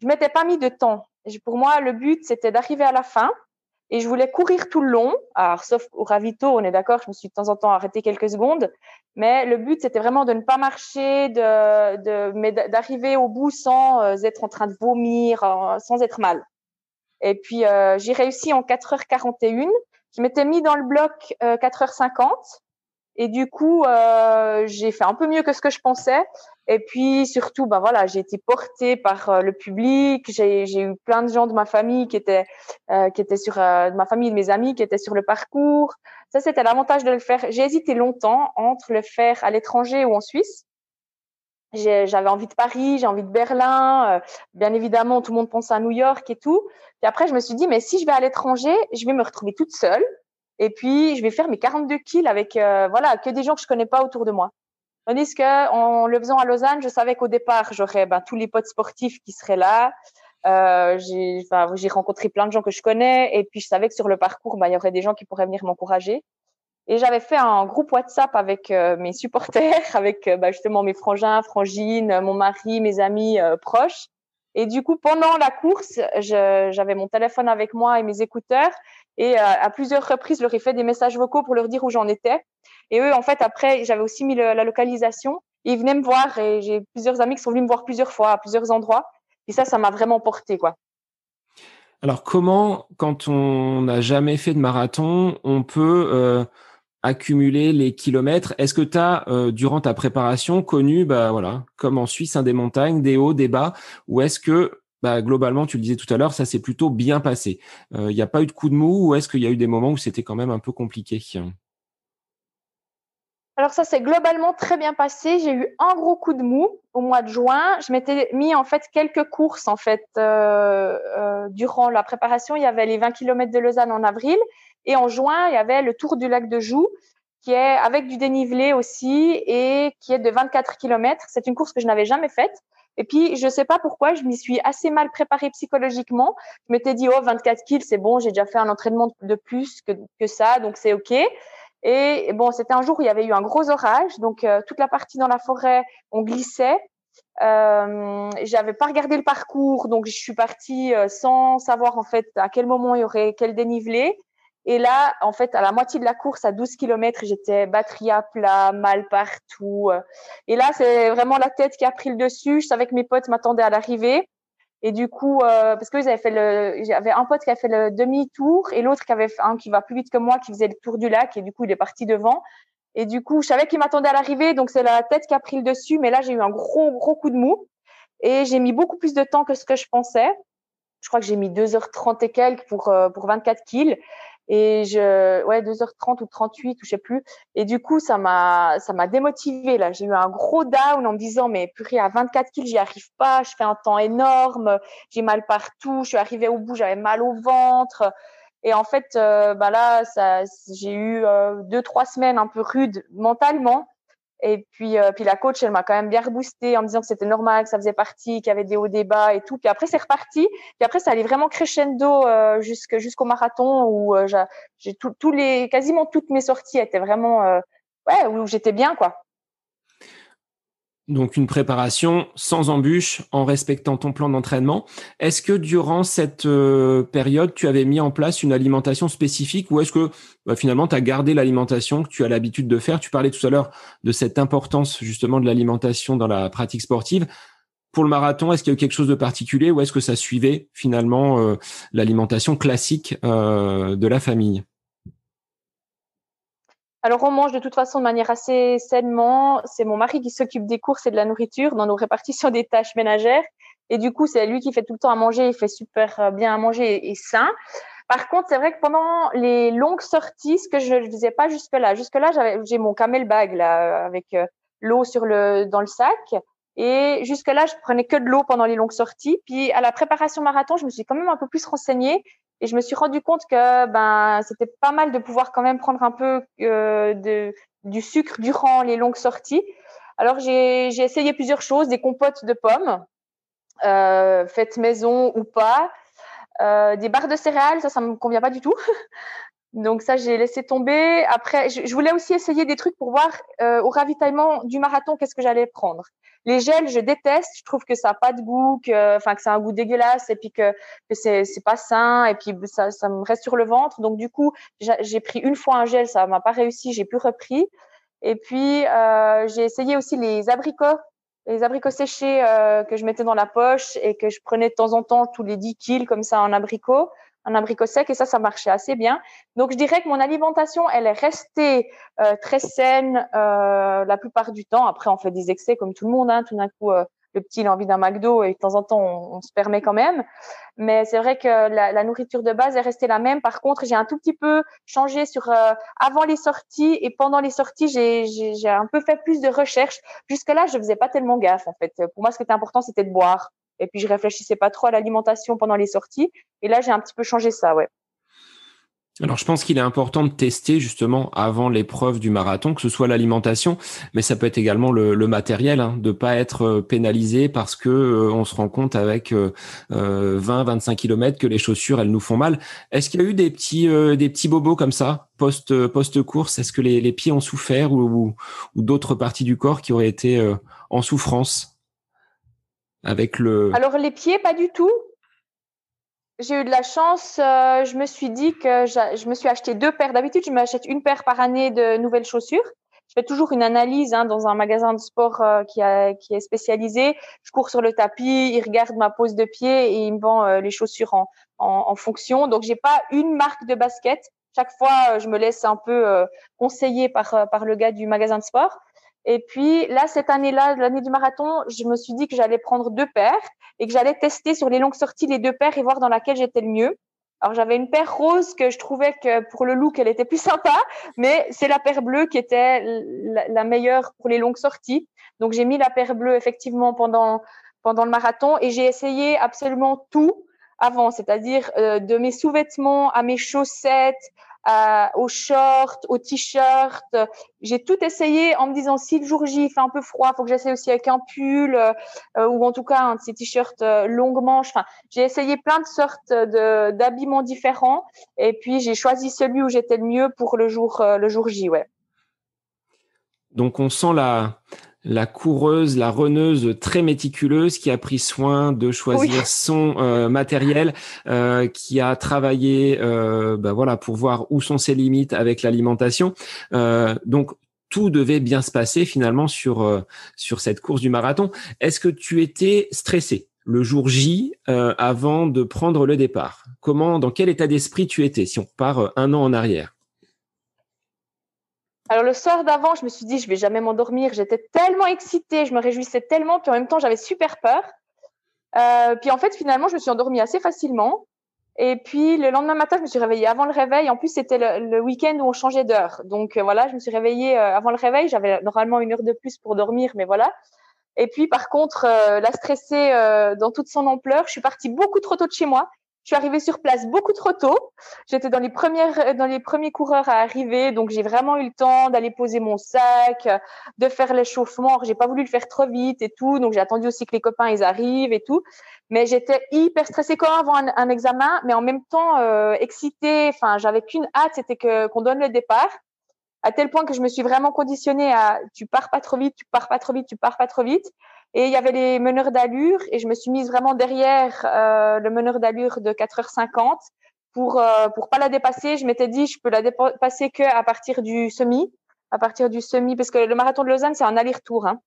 Je m'étais pas mis de temps. Pour moi, le but, c'était d'arriver à la fin et je voulais courir tout le long. Alors, sauf au ravito, on est d'accord, je me suis de temps en temps arrêté quelques secondes. Mais le but, c'était vraiment de ne pas marcher, de, de, mais d'arriver au bout sans euh, être en train de vomir, sans être mal. Et puis, euh, j'ai réussi en 4h41. Je m'étais mis dans le bloc euh, 4h50. Et du coup, euh, j'ai fait un peu mieux que ce que je pensais. Et puis surtout, ben voilà, j'ai été portée par euh, le public. J'ai, eu plein de gens de ma famille qui étaient, euh, qui étaient sur, euh, de ma famille, de mes amis qui étaient sur le parcours. Ça, c'était l'avantage de le faire. J'ai hésité longtemps entre le faire à l'étranger ou en Suisse. j'avais envie de Paris, j'ai envie de Berlin. Euh, bien évidemment, tout le monde pense à New York et tout. Puis après, je me suis dit, mais si je vais à l'étranger, je vais me retrouver toute seule. Et puis, je vais faire mes 42 kills avec, euh, voilà, que des gens que je connais pas autour de moi. Tandis que en le faisant à Lausanne, je savais qu'au départ, j'aurais ben, tous les potes sportifs qui seraient là. Euh, j'ai rencontré plein de gens que je connais et puis je savais que sur le parcours, ben, il y aurait des gens qui pourraient venir m'encourager. Et j'avais fait un groupe WhatsApp avec euh, mes supporters, avec euh, ben, justement mes frangins, frangines, mon mari, mes amis euh, proches. Et du coup, pendant la course, j'avais mon téléphone avec moi et mes écouteurs. Et à plusieurs reprises, je leur ai fait des messages vocaux pour leur dire où j'en étais. Et eux, en fait, après, j'avais aussi mis la localisation. ils venaient me voir et j'ai plusieurs amis qui sont venus me voir plusieurs fois à plusieurs endroits. Et ça, ça m'a vraiment porté, quoi. Alors, comment, quand on n'a jamais fait de marathon, on peut euh, accumuler les kilomètres? Est-ce que tu as, euh, durant ta préparation, connu, bah, voilà, comme en Suisse, hein, des montagnes, des hauts, des bas Ou est-ce que, bah, globalement, tu le disais tout à l'heure, ça s'est plutôt bien passé Il euh, n'y a pas eu de coup de mou ou est-ce qu'il y a eu des moments où c'était quand même un peu compliqué? Alors ça s'est globalement très bien passé. J'ai eu un gros coup de mou au mois de juin. Je m'étais mis en fait quelques courses en fait euh, euh, durant la préparation. Il y avait les 20 km de Lausanne en avril et en juin il y avait le Tour du lac de Joux qui est avec du dénivelé aussi et qui est de 24 km. C'est une course que je n'avais jamais faite. Et puis, je sais pas pourquoi, je m'y suis assez mal préparée psychologiquement. Je m'étais dit, oh, 24 kills, c'est bon, j'ai déjà fait un entraînement de plus que, que ça, donc c'est OK. Et bon, c'était un jour où il y avait eu un gros orage, donc euh, toute la partie dans la forêt, on glissait. Euh, j'avais pas regardé le parcours, donc je suis partie euh, sans savoir en fait à quel moment il y aurait quel dénivelé. Et là, en fait, à la moitié de la course, à 12 km, j'étais batterie à plat, mal partout. Et là, c'est vraiment la tête qui a pris le dessus. Je savais que mes potes m'attendaient à l'arrivée. Et du coup, euh, parce que j'avais un pote qui a fait le demi-tour et l'autre qui avait un qui va plus vite que moi, qui faisait le tour du lac et du coup il est parti devant. Et du coup, je savais qu'il m'attendait à l'arrivée, donc c'est la tête qui a pris le dessus. Mais là, j'ai eu un gros gros coup de mou et j'ai mis beaucoup plus de temps que ce que je pensais. Je crois que j'ai mis 2h30 et quelques pour euh, pour 24 kills. Et je, ouais, 2h30 ou 38 ou je sais plus. Et du coup, ça m'a, ça m'a démotivé là. J'ai eu un gros down en me disant, mais purée, à 24 kills, j'y arrive pas. Je fais un temps énorme. J'ai mal partout. Je suis arrivée au bout, j'avais mal au ventre. Et en fait, euh, bah là, j'ai eu euh, deux, trois semaines un peu rudes mentalement. Et puis, euh, puis la coach, elle m'a quand même bien reboosté en me disant que c'était normal, que ça faisait partie, qu'il y avait des hauts débats et tout. Puis après, c'est reparti. Puis après, ça allait vraiment crescendo euh, jusqu'au marathon où euh, j'ai tous les, quasiment toutes mes sorties étaient vraiment, euh, ouais, où j'étais bien, quoi. Donc une préparation sans embûche en respectant ton plan d'entraînement. Est-ce que durant cette euh, période, tu avais mis en place une alimentation spécifique ou est-ce que bah, finalement tu as gardé l'alimentation que tu as l'habitude de faire? Tu parlais tout à l'heure de cette importance justement de l'alimentation dans la pratique sportive. Pour le marathon, est-ce qu'il y a eu quelque chose de particulier ou est-ce que ça suivait finalement euh, l'alimentation classique euh, de la famille? Alors, on mange de toute façon de manière assez sainement. C'est mon mari qui s'occupe des courses et de la nourriture dans nos répartitions des tâches ménagères. Et du coup, c'est lui qui fait tout le temps à manger. Il fait super euh, bien à manger et, sain. Par contre, c'est vrai que pendant les longues sorties, ce que je ne faisais pas jusque-là, jusque-là, j'avais, j'ai mon camel bag là, avec euh, l'eau sur le, dans le sac. Et jusque-là, je prenais que de l'eau pendant les longues sorties. Puis à la préparation marathon, je me suis quand même un peu plus renseignée et je me suis rendu compte que ben c'était pas mal de pouvoir quand même prendre un peu euh, de, du sucre durant les longues sorties. Alors j'ai essayé plusieurs choses, des compotes de pommes, euh, faites maison ou pas, euh, des barres de céréales, ça ça me convient pas du tout. Donc ça, j'ai laissé tomber. Après, je, voulais aussi essayer des trucs pour voir euh, au ravitaillement du marathon qu'est-ce que j'allais prendre. Les gels, je déteste. Je trouve que ça a pas de goût, que, enfin que c'est un goût dégueulasse et puis que, que c'est c'est pas sain et puis ça ça me reste sur le ventre. Donc du coup, j'ai pris une fois un gel, ça m'a pas réussi, j'ai plus repris. Et puis euh, j'ai essayé aussi les abricots les abricots séchés euh, que je mettais dans la poche et que je prenais de temps en temps tous les 10 kills comme ça en abricot un abricot sec et ça, ça marchait assez bien. Donc, je dirais que mon alimentation, elle est restée euh, très saine euh, la plupart du temps. Après, on fait des excès comme tout le monde. Hein. Tout d'un coup, euh, le petit, il a envie d'un McDo et de temps en temps, on, se permet quand même. Mais c'est vrai que la, la, nourriture de base est restée la même. Par contre, j'ai un tout petit peu changé sur avant les sorties et pendant les sorties, j'ai un peu fait plus de recherches. Jusque-là, je faisais pas tellement gaffe, en fait. Pour moi, ce qui était important, c'était de boire. Et puis, je réfléchissais pas trop à l'alimentation pendant les sorties. Et là, j'ai un petit peu changé ça, ouais. Alors, je pense qu'il est important de tester justement avant l'épreuve du marathon, que ce soit l'alimentation, mais ça peut être également le, matériel, hein, de pas être euh, pénalisé parce que euh, on se rend compte avec 20-25 km que les chaussures elles nous font mal. Est-ce qu'il y a eu des petits euh, des petits bobos comme ça post post course Est-ce que les, pieds ont souffert ou, ou d'autres parties du corps qui auraient été en souffrance? Alors les pieds, pas du tout. j'ai eu de la chance. Euh, je me suis dit que je me suis acheté deux paires. D'habitude, je m'achète une paire par année de nouvelles chaussures. Je fais toujours une analyse hein, dans un magasin de sport euh, qui, a, qui est spécialisé. Je cours sur le tapis, il regarde ma pose de pied et il me vend euh, les chaussures en, en, en fonction. Donc, j'ai pas une marque de basket. Chaque fois, je me laisse un peu conseiller par, par le gars du magasin de sport. Et puis là, cette année-là, l'année du marathon, je me suis dit que j'allais prendre deux paires et que j'allais tester sur les longues sorties les deux paires et voir dans laquelle j'étais le mieux. Alors j'avais une paire rose que je trouvais que pour le look elle était plus sympa, mais c'est la paire bleue qui était la, meilleure pour les longues sorties. Donc j'ai mis la paire bleue effectivement pendant pendant le marathon et j'ai essayé absolument tout avant, c'est-à-dire euh, de mes sous-vêtements à mes chaussettes, aux shorts, aux t-shirts. J'ai tout essayé en me disant si le jour J il fait un peu froid, faut que j'essaye aussi avec un pull euh, ou en tout cas un de ces t-shirts euh, longue manche. Enfin, j'ai essayé plein de sortes de d'habillements différents et puis j'ai choisi celui où j'étais le mieux pour le jour euh, le jour J, ouais. Donc on sent la la coureuse, la reneuse très méticuleuse qui a pris soin de choisir son euh, matériel, euh, qui a travaillé, euh, bah voilà, pour voir où sont ses limites avec l'alimentation. donc tout devait bien se passer finalement sur sur cette course du marathon. Est-ce que tu étais stressé le jour J avant de prendre le départ? Comment, dans quel état d'esprit tu étais si on part un an en arrière? Alors le soir d'avant, je me suis dit, je vais jamais m'endormir. J'étais tellement excitée, je me réjouissais tellement, puis en même temps, j'avais super peur. Euh, puis en fait, finalement, je me suis endormie assez facilement. Et puis le lendemain matin, je me suis réveillée avant le réveil. En plus, c'était le, week-end où on changeait d'heure. Donc euh, voilà, je me suis réveillée euh, avant le réveil. J'avais normalement une heure de plus pour dormir, mais voilà. Et puis par contre, la stressée dans toute son ampleur, je suis partie beaucoup trop tôt de chez moi. Je suis arrivée sur place beaucoup trop tôt. J'étais dans les premières, dans les premiers coureurs à arriver, donc j'ai vraiment eu le temps d'aller poser mon sac, de faire l'échauffement. J'ai pas voulu le faire trop vite et tout, donc j'ai attendu aussi que les copains ils arrivent et tout. Mais j'étais hyper stressée quand avant un, examen, mais en même temps euh, excitée. Enfin, j'avais qu'une hâte, c'était que qu'on donne le départ. À tel point que je me suis vraiment conditionnée à tu pars pas trop vite, tu pars pas trop vite, tu pars pas trop vite. Et il y avait les meneurs d'allure et je me suis mise vraiment derrière euh, le meneur d'allure de 4h50 pour euh, pour pas la dépasser. Je m'étais dit je peux la dépasser que à partir du semi, à partir du semi parce que le marathon de Lausanne c'est un aller-retour. Hein.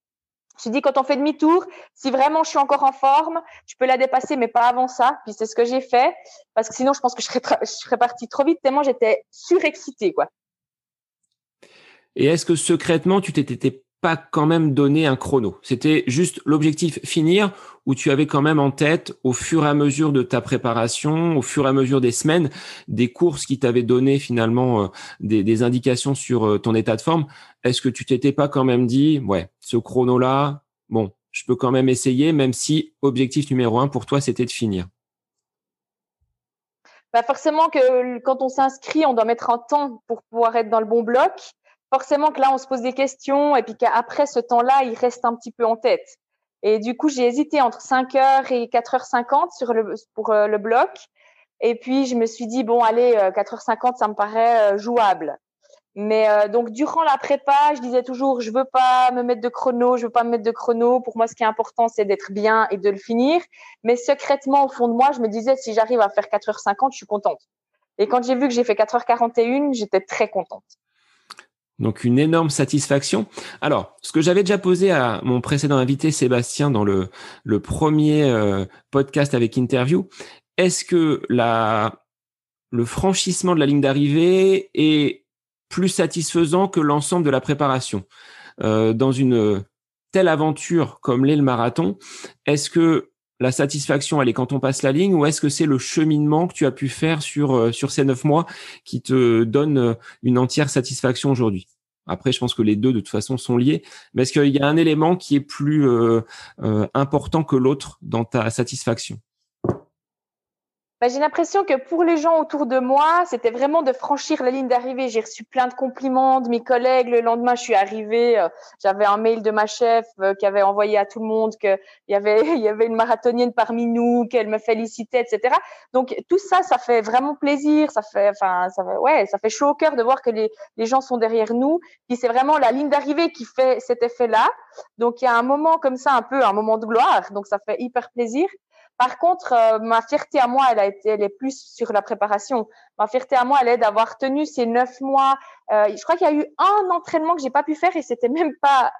Je dit quand on fait demi-tour, si vraiment je suis encore en forme, je peux la dépasser, mais pas avant ça. Puis c'est ce que j'ai fait, parce que sinon je pense que je serais, je serais partie trop vite tellement j'étais surexcitée, quoi. Et est-ce que secrètement tu t'étais pas quand même donné un chrono. C'était juste l'objectif finir où tu avais quand même en tête au fur et à mesure de ta préparation, au fur et à mesure des semaines, des courses qui t'avaient donné finalement euh, des, indications sur euh, ton état de forme. Est-ce que tu t'étais pas quand même dit, ouais, ce chrono-là, bon, je peux quand même essayer, même si objectif numéro un pour toi, c'était de finir. Bah forcément que quand on s'inscrit, on doit mettre un temps pour pouvoir être dans le bon bloc forcément que là, on se pose des questions et puis qu'après ce temps-là, il reste un petit peu en tête. Et du coup, j'ai hésité entre 5h et 4h50 sur le, pour euh, le bloc. Et puis, je me suis dit, bon, allez, 4h50, euh, ça me paraît euh, jouable. Mais donc, durant la prépa, je disais toujours, je veux pas me mettre de chrono, je veux pas me mettre de chrono. Pour moi, ce qui est important, c'est d'être bien et de le finir. Mais secrètement, au fond de moi, je me disais, si j'arrive à faire 4h50, je suis contente. Et quand j'ai vu que j'ai fait 4h41, j'étais très contente. Donc une énorme satisfaction. Alors, ce que j'avais déjà posé à mon précédent invité Sébastien dans le, le premier euh, podcast avec interview, est-ce que le franchissement de la ligne d'arrivée est plus satisfaisant que l'ensemble de la préparation? Euh, dans une telle aventure comme l'est le marathon Est-ce que la satisfaction, elle est quand on passe la ligne ou est-ce que c'est le cheminement que tu as pu faire sur, euh, sur ces neuf mois qui te donne une entière satisfaction aujourd'hui? Après, je pense que les deux, de toute façon, sont liés. Mais est-ce qu'il y a un élément qui est plus euh, important que l'autre dans ta satisfaction? Bah, j'ai l'impression que pour les gens autour de moi, c'était vraiment de franchir la ligne d'arrivée. J'ai reçu plein de compliments de mes collègues. Le lendemain, je suis arrivée, euh, j'avais un mail de ma chef euh, qui avait envoyé à tout le monde qu'il y avait, y avait une marathonienne parmi nous, qu'elle me félicitait, etc. Donc tout ça, ça fait vraiment plaisir. Ça fait, enfin, ça fait, ouais, ça fait chaud au cœur de voir que les, les gens sont derrière nous. Puis c'est vraiment la ligne d'arrivée qui fait cet effet-là. Donc il y a un moment comme ça, un peu un moment de gloire. Donc ça fait hyper plaisir. Par contre, euh, ma fierté à moi, elle a été, elle est plus sur la préparation. Ma fierté à moi, elle est d'avoir tenu ces neuf mois. Euh, je crois qu'il y a eu un entraînement que j'ai pas pu faire et c'était même pas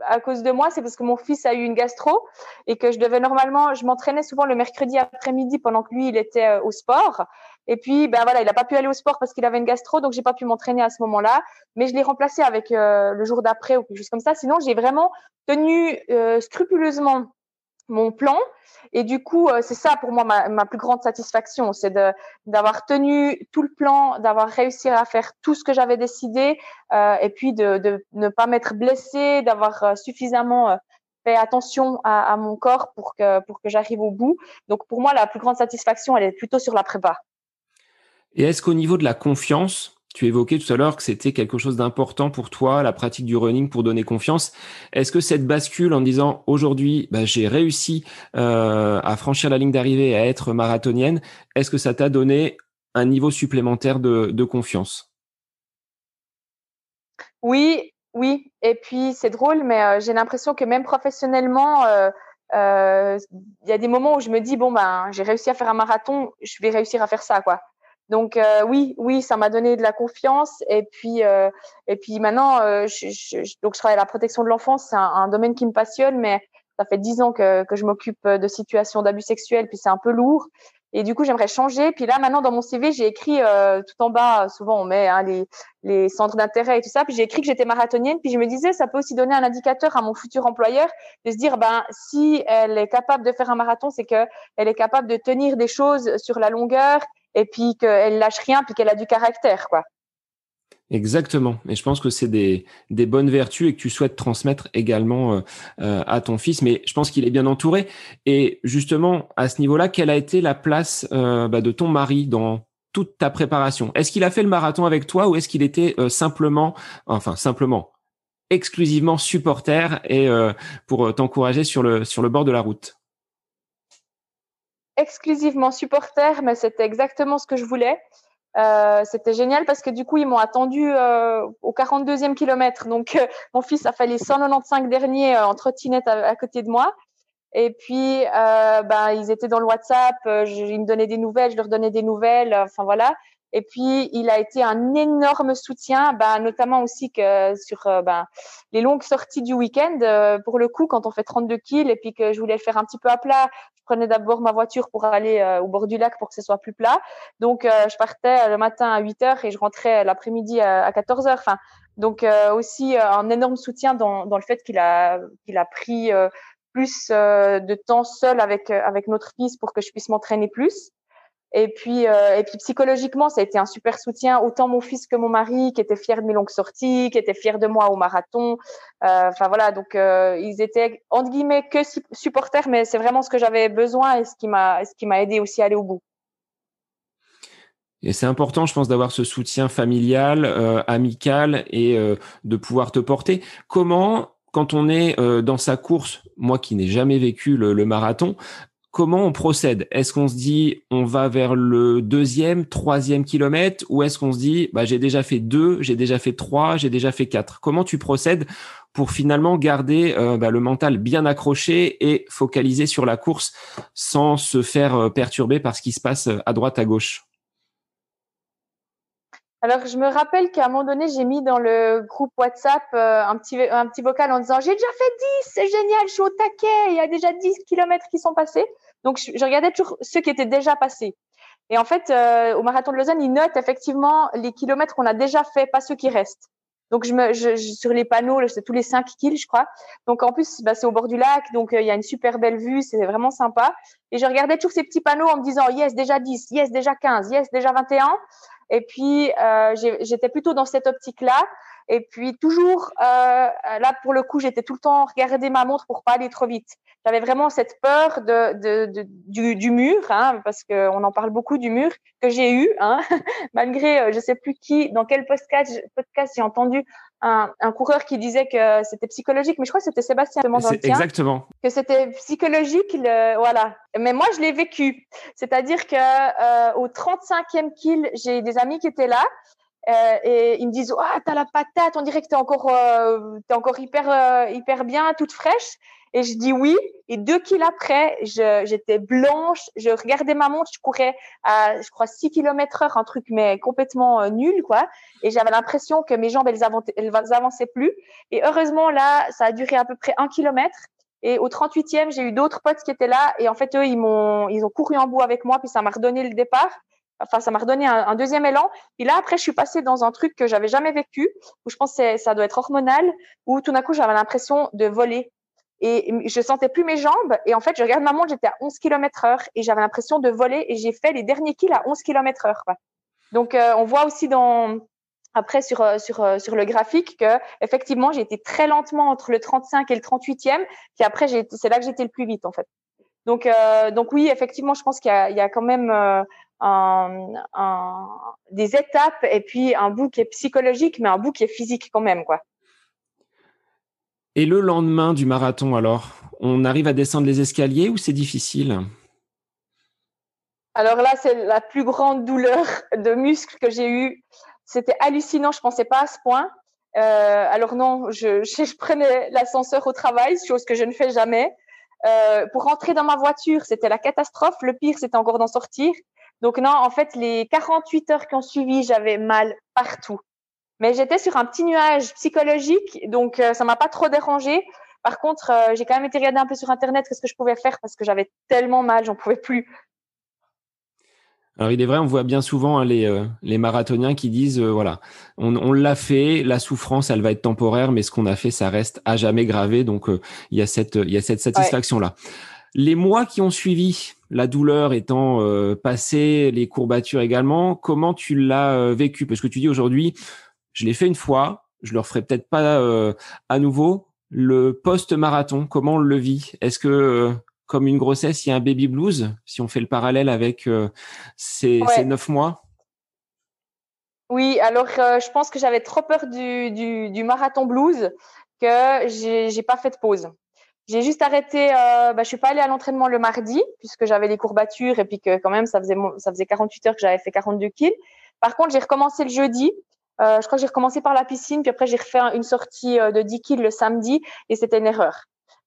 à cause de moi, c'est parce que mon fils a eu une gastro et que je devais normalement, je m'entraînais souvent le mercredi après-midi pendant que lui il était euh, au sport. Et puis ben voilà, il n'a pas pu aller au sport parce qu'il avait une gastro, donc j'ai pas pu m'entraîner à ce moment-là. Mais je l'ai remplacé avec le jour d'après ou quelque chose comme ça. Sinon, j'ai vraiment tenu scrupuleusement mon plan. Et du coup, euh, c'est ça pour moi ma, plus grande satisfaction, c'est d'avoir tenu tout le plan, d'avoir réussi à faire tout ce que j'avais décidé, euh, et puis de, ne pas m'être blessée, d'avoir euh, suffisamment fait attention à, à, mon corps pour que pour que j'arrive au bout. Donc pour moi, la plus grande satisfaction, elle est plutôt sur la prépa. Et est-ce qu'au niveau de la confiance, tu évoquais tout à l'heure que c'était quelque chose d'important pour toi, la pratique du running pour donner confiance. Est-ce que cette bascule en disant aujourd'hui, bah, j'ai réussi euh, à franchir la ligne d'arrivée, à être marathonienne, est-ce que ça t'a donné un niveau supplémentaire de, confiance? Oui, oui. Et puis c'est drôle, mais euh, j'ai l'impression que même professionnellement, euh, il y a des moments où je me dis bon ben j'ai réussi à faire un marathon, je vais réussir à faire ça quoi. Donc euh, oui, oui, ça m'a donné de la confiance. Et puis, euh, et puis maintenant, euh, je, je, donc je travaille à la protection de l'enfance. C'est un, un, domaine qui me passionne, mais ça fait dix ans que, que je m'occupe de situations d'abus sexuels, puis c'est un peu lourd. Et du coup, j'aimerais changer. Puis là, maintenant, dans mon CV, j'ai écrit euh, tout en bas, souvent on met hein, les, les centres d'intérêt et tout ça. Puis j'ai écrit que j'étais marathonienne. Puis je me disais, ça peut aussi donner un indicateur à mon futur employeur de se dire, ben, si elle est capable de faire un marathon, c'est que elle est capable de tenir des choses sur la longueur et puis qu'elle lâche rien, puis qu'elle a du caractère, quoi. Exactement. Et je pense que c'est des, bonnes vertus et que tu souhaites transmettre également euh, euh, à ton fils. Mais je pense qu'il est bien entouré. Et justement, à ce niveau-là, quelle a été la place euh, bah, de ton mari dans toute ta préparation? Est-ce qu'il a fait le marathon avec toi ou est-ce qu'il était simplement, enfin simplement, exclusivement supporter et pour t'encourager sur le bord de la route? Exclusivement supporter, mais c'était exactement ce que je voulais. Euh, c'était génial parce que du coup, ils m'ont attendu euh, au 42e kilomètre. Donc, euh, mon fils a fait les 195 derniers en trottinette à, côté de moi. Et puis, ben, ils étaient dans le WhatsApp. Je, ils me donnaient des nouvelles, je leur donnais des nouvelles. Enfin, voilà. Et puis, il a été un énorme soutien, ben, notamment aussi que sur ben, les longues sorties du week-end. pour le coup, quand on fait 32 kills et puis que je voulais faire un petit peu à plat, prenais d'abord ma voiture pour aller euh, au bord du lac pour que ce soit plus plat. Donc, euh, je partais le matin à 8 heures et je rentrais l'après-midi à, à 14 heures. Enfin, donc euh, aussi un énorme soutien dans, dans le fait qu'il a qu'il a pris plus de temps seul avec avec notre fils pour que je puisse m'entraîner plus. Et puis, euh, et puis psychologiquement, ça a été un super soutien, autant mon fils que mon mari, qui étaient fiers de mes longues sorties, qui étaient fiers de moi au marathon. Euh, enfin voilà, donc euh, ils étaient entre guillemets que supporters, mais c'est vraiment ce que j'avais besoin et ce qui m'a, ce qui m'a aidé aussi à aller au bout. Et c'est important, je pense, d'avoir ce soutien familial, amical et de pouvoir te porter. Comment quand on est dans sa course, moi qui n'ai jamais vécu le marathon, comment on procède? Est-ce qu'on se dit on va vers le deuxième, troisième kilomètre ou est-ce qu'on se dit bah, j'ai déjà fait deux, j'ai déjà fait trois, j'ai déjà fait quatre? Comment tu procèdes pour finalement garder euh, bah, le mental bien accroché et focalisé sur la course sans se faire euh, perturber par ce qui se passe euh, à droite, à gauche? Alors, je me rappelle qu'à un moment donné, j'ai mis dans le groupe WhatsApp un, petit, un petit vocal en disant J'ai déjà fait 10, c'est génial, je suis au taquet, il y a déjà 10 kilomètres qui sont passés. Donc, je, je, regardais toujours ceux qui étaient déjà passés. Et en fait, euh, au marathon de Lausanne, ils notent effectivement les kilomètres qu'on a déjà fait, pas ceux qui restent. Donc, je me, je, sur les panneaux, c'est tous les 5 kills, je crois. Donc, en plus, bah, c'est au bord du lac, donc euh, il y a une super belle vue, c'est vraiment sympa. Et je regardais toujours ces petits panneaux en me disant Yes, déjà 10, yes, déjà 15, yes, déjà 21. Et puis, euh, j'étais plutôt dans cette optique-là. Et puis, toujours, euh, là, pour le coup, j'étais tout le temps regarder ma montre pour pas aller trop vite. J'avais vraiment cette peur de, de, de du, du, mur, hein, parce qu'on en parle beaucoup du mur que j'ai eu, hein, malgré, euh, je sais plus qui, dans quel podcast, podcast j'ai entendu un, un, coureur qui disait que c'était psychologique, mais je crois que c'était Sébastien dans Exactement. Que c'était psychologique, le, voilà. Mais moi, je l'ai vécu. C'est-à-dire que euh, au 35e kill, j'ai des amis qui étaient là. Euh, et ils me disent ah t'as la patate on dirait que t'es encore euh, t'es encore hyper euh, hyper bien toute fraîche Et je dis oui. Et deux kills après, j'étais blanche. Je regardais ma montre. Je courais à, je crois, 6 km heure, un truc, mais complètement euh, nul, quoi. Et j'avais l'impression que mes jambes, elles, elles avançaient plus. Et heureusement, là, ça a duré à peu près un kilomètre. Et au 38e, j'ai eu d'autres potes qui étaient là. Et en fait, eux, ils m'ont, ils ont couru en bout avec moi. Puis ça m'a redonné le départ. Enfin, ça m'a redonné un, deuxième élan. Puis là, après, je suis passée dans un truc que j'avais jamais vécu, où je pense que ça doit être hormonal, où tout d'un coup, j'avais l'impression de voler. Et je sentais plus mes jambes. Et en fait, je regarde ma montre, j'étais à 11 km heure et j'avais l'impression de voler. Et j'ai fait les derniers kills à 11 km heure. Donc, euh, on voit aussi dans, après sur euh, euh, sur le graphique que effectivement j'ai été très lentement entre le 35 et le 38e puis après c'est là que j'étais le plus vite en fait donc oui effectivement je pense qu'il y a quand même un, un, des étapes et puis un bout qui est psychologique mais un bout qui est physique quand même quoi et le lendemain du marathon alors on arrive à descendre les escaliers ou c'est difficile? Alors là, c'est la plus grande douleur de muscle que j'ai eue c'était hallucinant, je pensais pas à ce point. Euh, alors non, je, je, prenais l'ascenseur au travail, chose que je ne fais jamais. Euh, pour rentrer dans ma voiture, c'était la catastrophe. Le pire, c'était encore d'en sortir. Donc non, en fait, les 48 heures qui ont suivi, j'avais mal partout. Mais j'étais sur un petit nuage psychologique, donc euh, ça m'a pas trop dérangé. Par contre, euh, j'ai quand même été regarder un peu sur Internet qu'est-ce que je pouvais faire parce que j'avais tellement mal, j'en pouvais plus. Alors il est vrai, on voit bien souvent hein, les, euh, les marathoniens qui disent euh, voilà, on, on l'a fait, la souffrance elle va être temporaire, mais ce qu'on a fait ça reste à jamais gravé. Donc il y a cette il y a cette satisfaction là. Les mois qui ont suivi, la douleur étant passée, les courbatures également, comment tu l'as vécu? Parce que tu dis aujourd'hui, je l'ai fait une fois, je le referai peut-être pas à nouveau. Le post-marathon, comment on le vit? Est-ce que comme une grossesse, il y a un baby blues, si on fait le parallèle avec euh, ces, neuf mois? Oui, alors euh, je pense que j'avais trop peur du, du, marathon blues que j'ai pas fait de pause. J'ai juste arrêté, euh, bah, je suis pas allée à l'entraînement le mardi puisque j'avais les courbatures et puis que quand même ça faisait, ça faisait 48 heures que j'avais fait 42 kills. Par contre, j'ai recommencé le jeudi. Euh, je crois que j'ai recommencé par la piscine, puis après j'ai refait une sortie de 10 kills le samedi et c'était une erreur.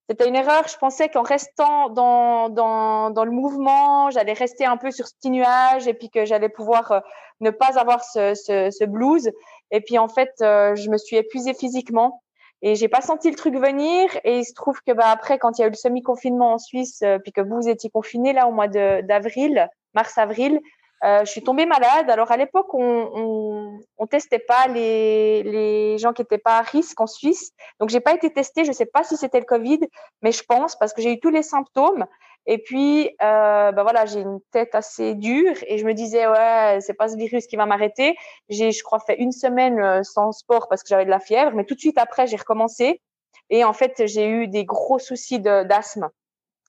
C'était une erreur. Je pensais qu'en restant dans, dans, dans le mouvement, j'allais rester un peu sur ce petit nuage et puis que j'allais pouvoir euh, ne pas avoir ce, ce, ce, blues. Et puis en fait, euh, je me suis épuisée physiquement et j'ai pas senti le truc venir. Et il se trouve que bah, après, quand il y a eu le semi-confinement en Suisse, euh, puis que vous étiez confinés là au mois d'avril, mars-avril, euh, je suis tombée malade. Alors à l'époque, on, on, on, testait pas les, les gens qui étaient pas à risque en Suisse. Donc j'ai pas été testée. Je sais pas si c'était le Covid, mais je pense parce que j'ai eu tous les symptômes. Et puis, euh, ben voilà, j'ai une tête assez dure et je me disais ouais, c'est pas ce virus qui va m'arrêter. J'ai, je crois, fait une semaine euh, sans sport parce que j'avais de la fièvre, mais tout de suite après, j'ai recommencé et en fait, j'ai eu des gros soucis d'asthme.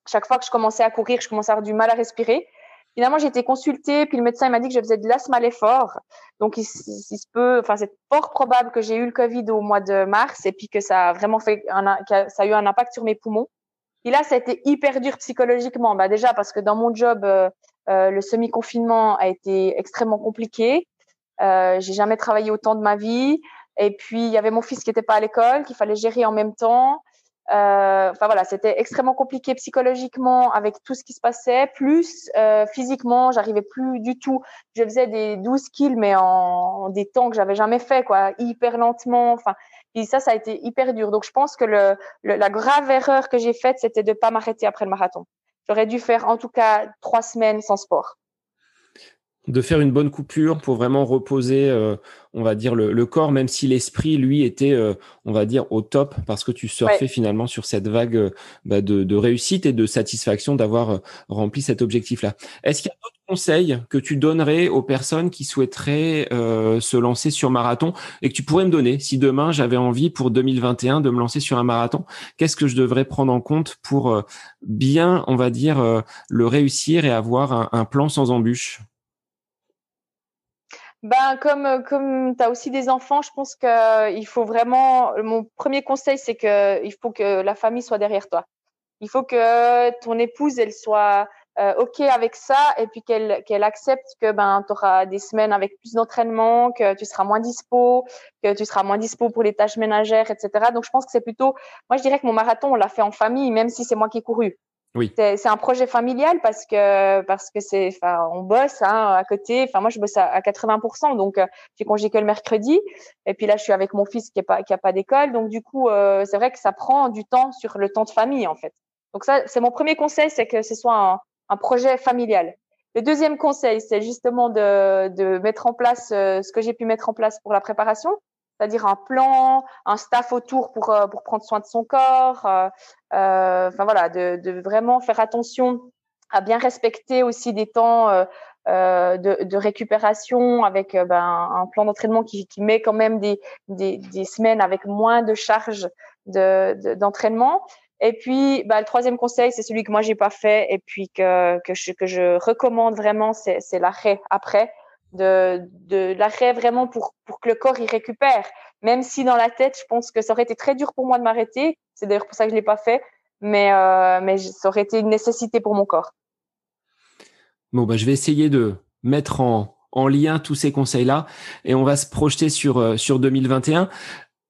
Chaque fois que je commençais à courir, je commençais à avoir du mal à respirer. Finalement, j'ai été consultée, puis le médecin m'a dit que je faisais de l'asthme à l'effort. Donc, il, se peut, enfin, c'est fort probable que j'ai eu le Covid au mois de mars et puis que ça a vraiment fait un, ça a eu un impact sur mes poumons. Et là, ça a été hyper dur psychologiquement. Bah, déjà, parce que dans mon job, euh, euh, le semi-confinement a été extrêmement compliqué. Euh, j'ai jamais travaillé autant de ma vie. Et puis, il y avait mon fils qui n'était pas à l'école, qu'il fallait gérer en même temps. Euh, enfin voilà, c'était extrêmement compliqué psychologiquement avec tout ce qui se passait, plus euh, physiquement, j'arrivais plus du tout. Je faisais des 12 kills, mais en, des temps que j'avais jamais fait, quoi, hyper lentement. Enfin, et ça, ça a été hyper dur. Donc, je pense que le, la grave erreur que j'ai faite, c'était de pas m'arrêter après le marathon. J'aurais dû faire en tout cas trois semaines sans sport de faire une bonne coupure pour vraiment reposer, euh, on va dire, le, corps, même si l'esprit, lui, était, euh, on va dire, au top, parce que tu surfais finalement sur cette vague euh, bah, de, réussite et de satisfaction d'avoir rempli cet objectif-là. Est-ce qu'il y a d'autres conseils que tu donnerais aux personnes qui souhaiteraient se lancer sur marathon et que tu pourrais me donner si demain j'avais envie pour 2021 de me lancer sur un marathon? Qu'est-ce que je devrais prendre en compte pour bien, on va dire, le réussir et avoir un plan sans embûche ben, comme comme tu as aussi des enfants, je pense que il faut vraiment mon premier conseil c'est que il faut que la famille soit derrière toi. Il faut que ton épouse elle soit euh, OK avec ça et puis qu'elle qu'elle accepte que ben tu auras des semaines avec plus d'entraînement, que tu seras moins dispo, que tu seras moins dispo pour les tâches ménagères, etc. Donc je pense que c'est plutôt, moi je dirais que mon marathon on l'a fait en famille, même si c'est moi qui ai couru. Oui. C'est un projet familial parce que parce que c'est, enfin, on bosse hein, à côté. Enfin, moi, je bosse à, 80%, donc euh, j'ai congé que le mercredi. Et puis là, je suis avec mon fils qui est pas qui a pas d'école, donc du coup, euh, c'est vrai que ça prend du temps sur le temps de famille en fait. Donc ça, c'est mon premier conseil, c'est que ce soit un, un projet familial. Le deuxième conseil, c'est justement de, de mettre en place euh, ce que j'ai pu mettre en place pour la préparation, c'est-à-dire un plan, un staff autour pour, euh, pour prendre soin de son corps. Euh, euh, enfin voilà, de, vraiment faire attention à bien respecter aussi des temps de, récupération avec ben, un plan d'entraînement qui, met quand même des, des, semaines avec moins de charges d'entraînement. De, et puis, bah, le troisième conseil, c'est celui que moi j'ai pas fait et puis que que je recommande vraiment, c'est l'arrêt après de, de l'arrêt vraiment pour, pour que le corps y récupère. Même si dans la tête, je pense que ça aurait été très dur pour moi de m'arrêter. C'est d'ailleurs pour ça que je l'ai pas fait. Mais, euh, mais ça aurait été une nécessité pour mon corps. Bon, bah, je vais essayer de mettre en, en lien tous ces conseils-là et on va se projeter sur, euh, sur 2021.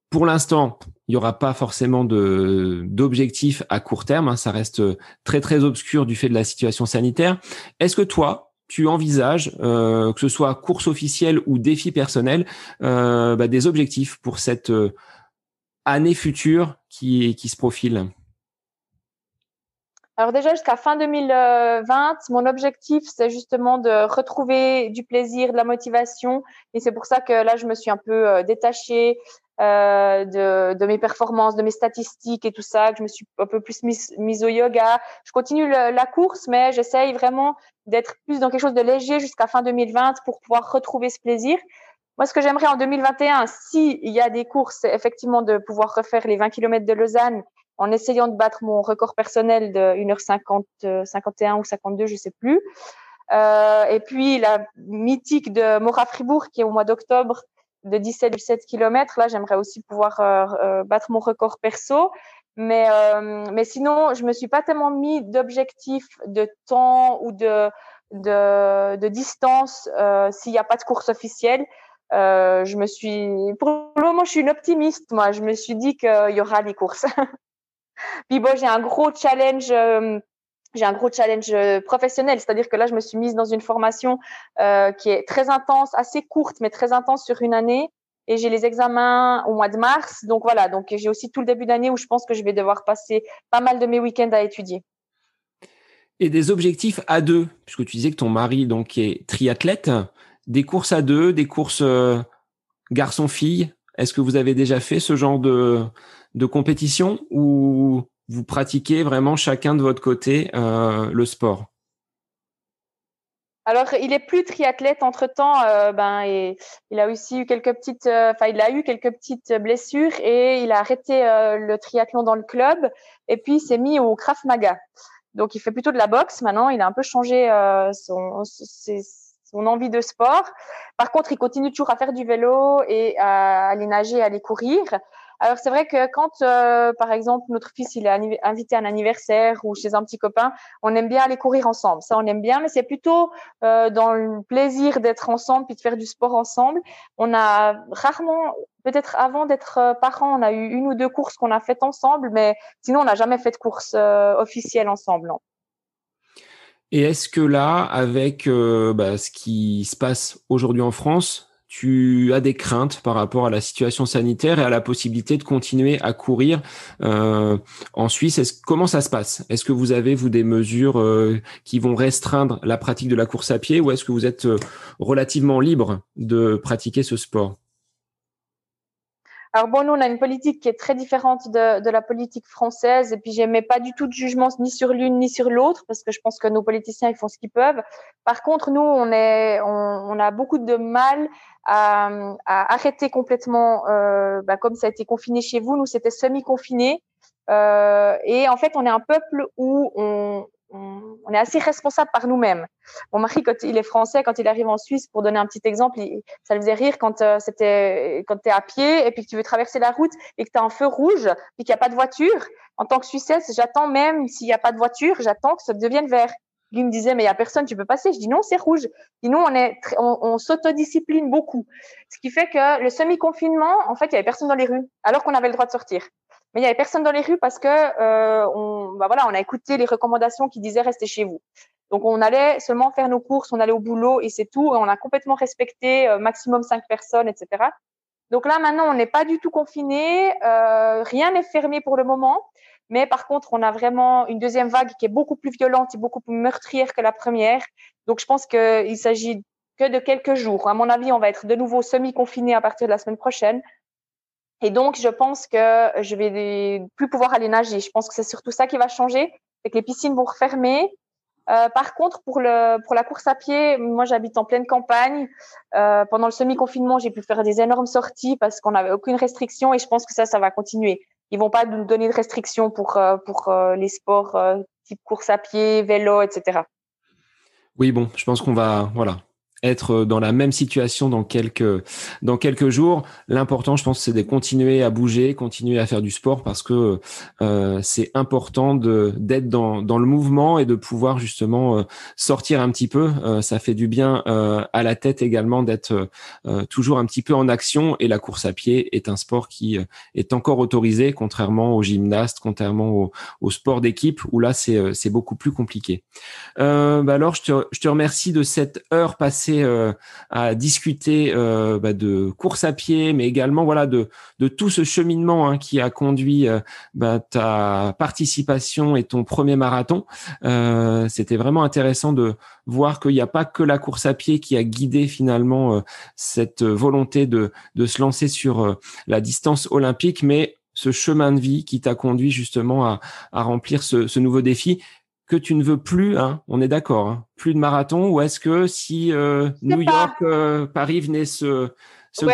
Pour l'instant, il n'y aura pas forcément de d'objectifs à court terme. Hein. ça reste très très obscur du fait de la situation sanitaire. Est-ce que toi, tu envisages, euh, que ce soit course officielle ou défi personnel, euh, bah, des objectifs pour cette euh, année future qui, qui se profile? Alors déjà jusqu'à fin 2020, mon objectif c'est justement de retrouver du plaisir, de la motivation et c'est pour ça que là je me suis un peu détachée euh, de, de, mes performances, de mes statistiques et tout ça, que je me suis un peu plus mise, mise au yoga. Je continue la course, mais j'essaye vraiment d'être plus dans quelque chose de léger jusqu'à fin 2020 pour pouvoir retrouver ce plaisir. Moi, ce que j'aimerais en 2021, s'il y a des courses, c'est effectivement de pouvoir refaire les 20 km de Lausanne en essayant de battre mon record personnel de 1h50, 51 ou 52, je sais plus. Euh, et puis la mythique de Mora Fribourg qui est au mois d'octobre, de 17-17 km. Là, j'aimerais aussi pouvoir euh, euh, battre mon record perso. Mais, euh, mais sinon, je me suis pas tellement mis d'objectif de temps ou de, de, de distance s'il n'y a pas de course officielle. je me suis, pour le moment, je suis une optimiste. Moi, je me suis dit qu'il y aura des courses. Puis j'ai un gros challenge challenge euh, professionnel, c'est-à-dire que là, je me suis mise dans une formation euh, qui est très intense, assez courte, mais très intense sur une année. Et j'ai les examens au mois de mars. Donc voilà, donc j'ai aussi tout le début d'année où je pense que je vais devoir passer pas mal de mes week-ends à étudier. Et des objectifs à deux, puisque tu disais que ton mari donc est triathlète, des courses à deux, des courses euh, garçon-fille. Est-ce que vous avez déjà fait ce genre de, de compétition ou vous pratiquez vraiment chacun de votre côté euh, le sport? Alors, il est plus triathlète entre temps. Euh, ben, et il a aussi eu quelques petites, euh, enfin, il a eu quelques petites blessures et il a arrêté le triathlon dans le club. Et puis, il s'est mis au Krav Maga. Donc, il fait plutôt de la boxe maintenant. Il a un peu changé son, son envie de sport. Par contre, il continue toujours à faire du vélo et à aller nager, à aller courir. Alors c'est vrai que quand, euh, par exemple, notre fils il est invité à un anniversaire ou chez un petit copain, on aime bien aller courir ensemble. Ça, on aime bien, mais c'est plutôt euh, dans le plaisir d'être ensemble puis de faire du sport ensemble. On a rarement, peut-être avant d'être euh, parents, on a eu une ou deux courses qu'on a faites ensemble, mais sinon on n'a jamais fait de course officielle ensemble. Et est-ce que là, avec bah, ce qui se passe aujourd'hui en France, tu as des craintes par rapport à la situation sanitaire et à la possibilité de continuer à courir euh, en Suisse? Est-ce, comment ça se passe? Est-ce que vous avez vous des mesures euh, qui vont restreindre la pratique de la course à pied ou est-ce que vous êtes euh, relativement libre de pratiquer ce sport? Alors bon, nous, on a une politique qui est très différente de, de la politique française, et puis j'aimais pas du tout de jugement ni sur l'une ni sur l'autre, parce que je pense que nos politiciens, ils font ce qu'ils peuvent. Par contre, nous, on est, on, on a beaucoup de mal à, à arrêter complètement, euh, bah, comme ça a été confiné chez vous, nous, c'était semi-confiné. Euh, et en fait, on est un peuple où on, on, est assez responsable par nous-mêmes. Mon mari, quand il est français, quand il arrive en Suisse, pour donner un petit exemple, ça le faisait rire quand euh, c'était quand tu es à pied et puis que tu veux traverser la route et que tu as un feu rouge puis qu'il n'y a pas de voiture. En tant que Suissesse, j'attends même s'il n'y a pas de voiture, j'attends que ça devienne vert. lui me disait, mais il y a personne, tu peux passer. Je dis non, c'est rouge. Et nous, on est, on, on s'autodiscipline beaucoup. Ce qui fait que le semi-confinement, en fait, il y avait personne dans les rues, alors qu'on avait le droit de sortir. Mais il y avait personne dans les rues parce que euh, on, bah voilà, on a écouté les recommandations qui disaient restez chez vous. Donc on allait seulement faire nos courses, on allait au boulot et c'est tout. Et on a complètement respecté euh, maximum cinq personnes, etc. Donc là maintenant on n'est pas du tout confiné, euh, rien n'est fermé pour le moment. Mais par contre, on a vraiment une deuxième vague qui est beaucoup plus violente et beaucoup plus meurtrière que la première. Donc, je pense qu'il s'agit que de quelques jours. À mon avis, on va être de nouveau semi-confiné à partir de la semaine prochaine. Et donc, je pense que je vais plus pouvoir aller nager. Je pense que c'est surtout ça qui va changer, c'est que les piscines vont refermer. Euh, par contre, pour le pour la course à pied, moi j'habite en pleine campagne. Euh, pendant le semi-confinement, j'ai pu faire des énormes sorties parce qu'on n'avait aucune restriction et je pense que ça, ça va continuer ils vont pas nous donner de restrictions pour euh, pour les sports type course à pied, vélo, etc. Oui, bon, je pense qu'on va voilà être dans la même situation dans quelques dans quelques jours. L'important, je pense, c'est de continuer à bouger, continuer à faire du sport parce que euh, c'est important d'être dans dans le mouvement et de pouvoir justement euh, sortir un petit peu. Euh, ça fait du bien euh, à la tête également d'être euh, toujours un petit peu en action. Et la course à pied est un sport qui est encore autorisé, contrairement au gymnaste, contrairement au, au sport d'équipe où là c'est c'est beaucoup plus compliqué. Bah alors, je te je te remercie de cette heure passée euh, à discuter euh, bah, de course à pied, mais également voilà de, de tout ce cheminement hein, qui a conduit euh, bah, ta participation et ton premier marathon. C'était vraiment intéressant de voir qu'il n'y a pas que la course à pied qui a guidé finalement cette volonté de, de se lancer sur la distance olympique, mais ce chemin de vie qui t'a conduit justement à, à remplir ce, ce nouveau défi que tu ne veux plus, hein, on est d'accord, hein, plus de marathon, ou est-ce que si euh, New York, euh, Paris venait se, se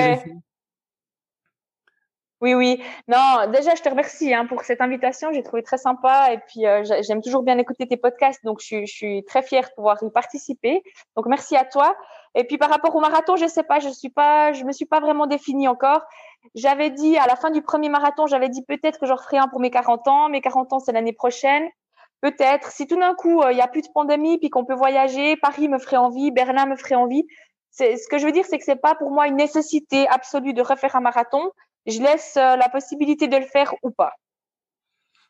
Oui, oui. Non, déjà, je te remercie hein, pour cette invitation. J'ai trouvé très sympa et puis euh, j'aime toujours bien écouter tes podcasts, donc je, je, suis très fière de pouvoir y participer. Donc merci à toi. Et puis par rapport au marathon, je sais pas, je suis pas, je me suis pas vraiment définie encore. J'avais dit à la fin du premier marathon, j'avais dit peut-être que j'en ferai un pour mes 40 ans. Mes 40 ans, c'est l'année prochaine. Peut-être, si tout d'un coup, euh, il n'y a plus de pandémie, puis qu'on peut voyager, Paris me ferait envie, Berlin me ferait envie. Ce que je veux dire, c'est que c'est pas pour moi une nécessité absolue de refaire un marathon. Je laisse euh, la possibilité de le faire ou pas.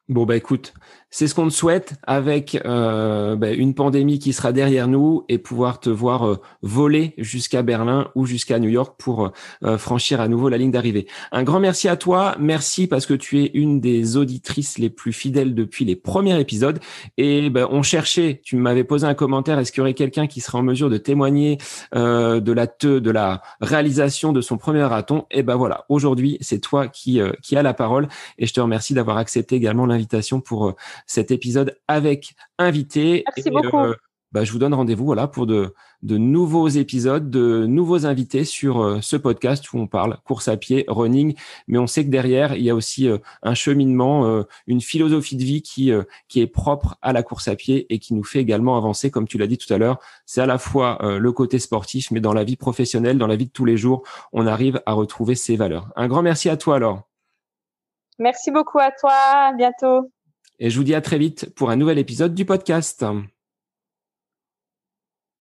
Bon, bah écoute, c'est ce qu'on te souhaite avec euh, bah, une pandémie qui sera derrière nous et pouvoir te voir euh, voler jusqu'à Berlin ou jusqu'à New York pour euh, franchir à nouveau la ligne d'arrivée. Un grand merci à toi. Merci parce que tu es une des auditrices les plus fidèles depuis les premiers épisodes. Et bah, on cherchait, tu m'avais posé un commentaire, est-ce qu'il y aurait quelqu'un qui serait en mesure de témoigner de la te, de la réalisation de son premier marathon? Et ben voilà, aujourd'hui, c'est toi qui, qui as la parole et je te remercie d'avoir accepté également l'invitation invitation pour euh, cet épisode avec invité. Merci beaucoup. Euh, bah, je vous donne rendez-vous voilà pour de, de nouveaux épisodes, de nouveaux invités sur euh, ce podcast où on parle course à pied, running, mais on sait que derrière il y a aussi un cheminement, une philosophie de vie qui qui est propre à la course à pied et qui nous fait également avancer, comme tu l'as dit tout à l'heure. C'est à la fois le côté sportif, mais dans la vie professionnelle, dans la vie de tous les jours, on arrive à retrouver ces valeurs. Un grand merci à toi alors. Merci beaucoup à toi. À bientôt. Et je vous dis à très vite pour un nouvel épisode du podcast.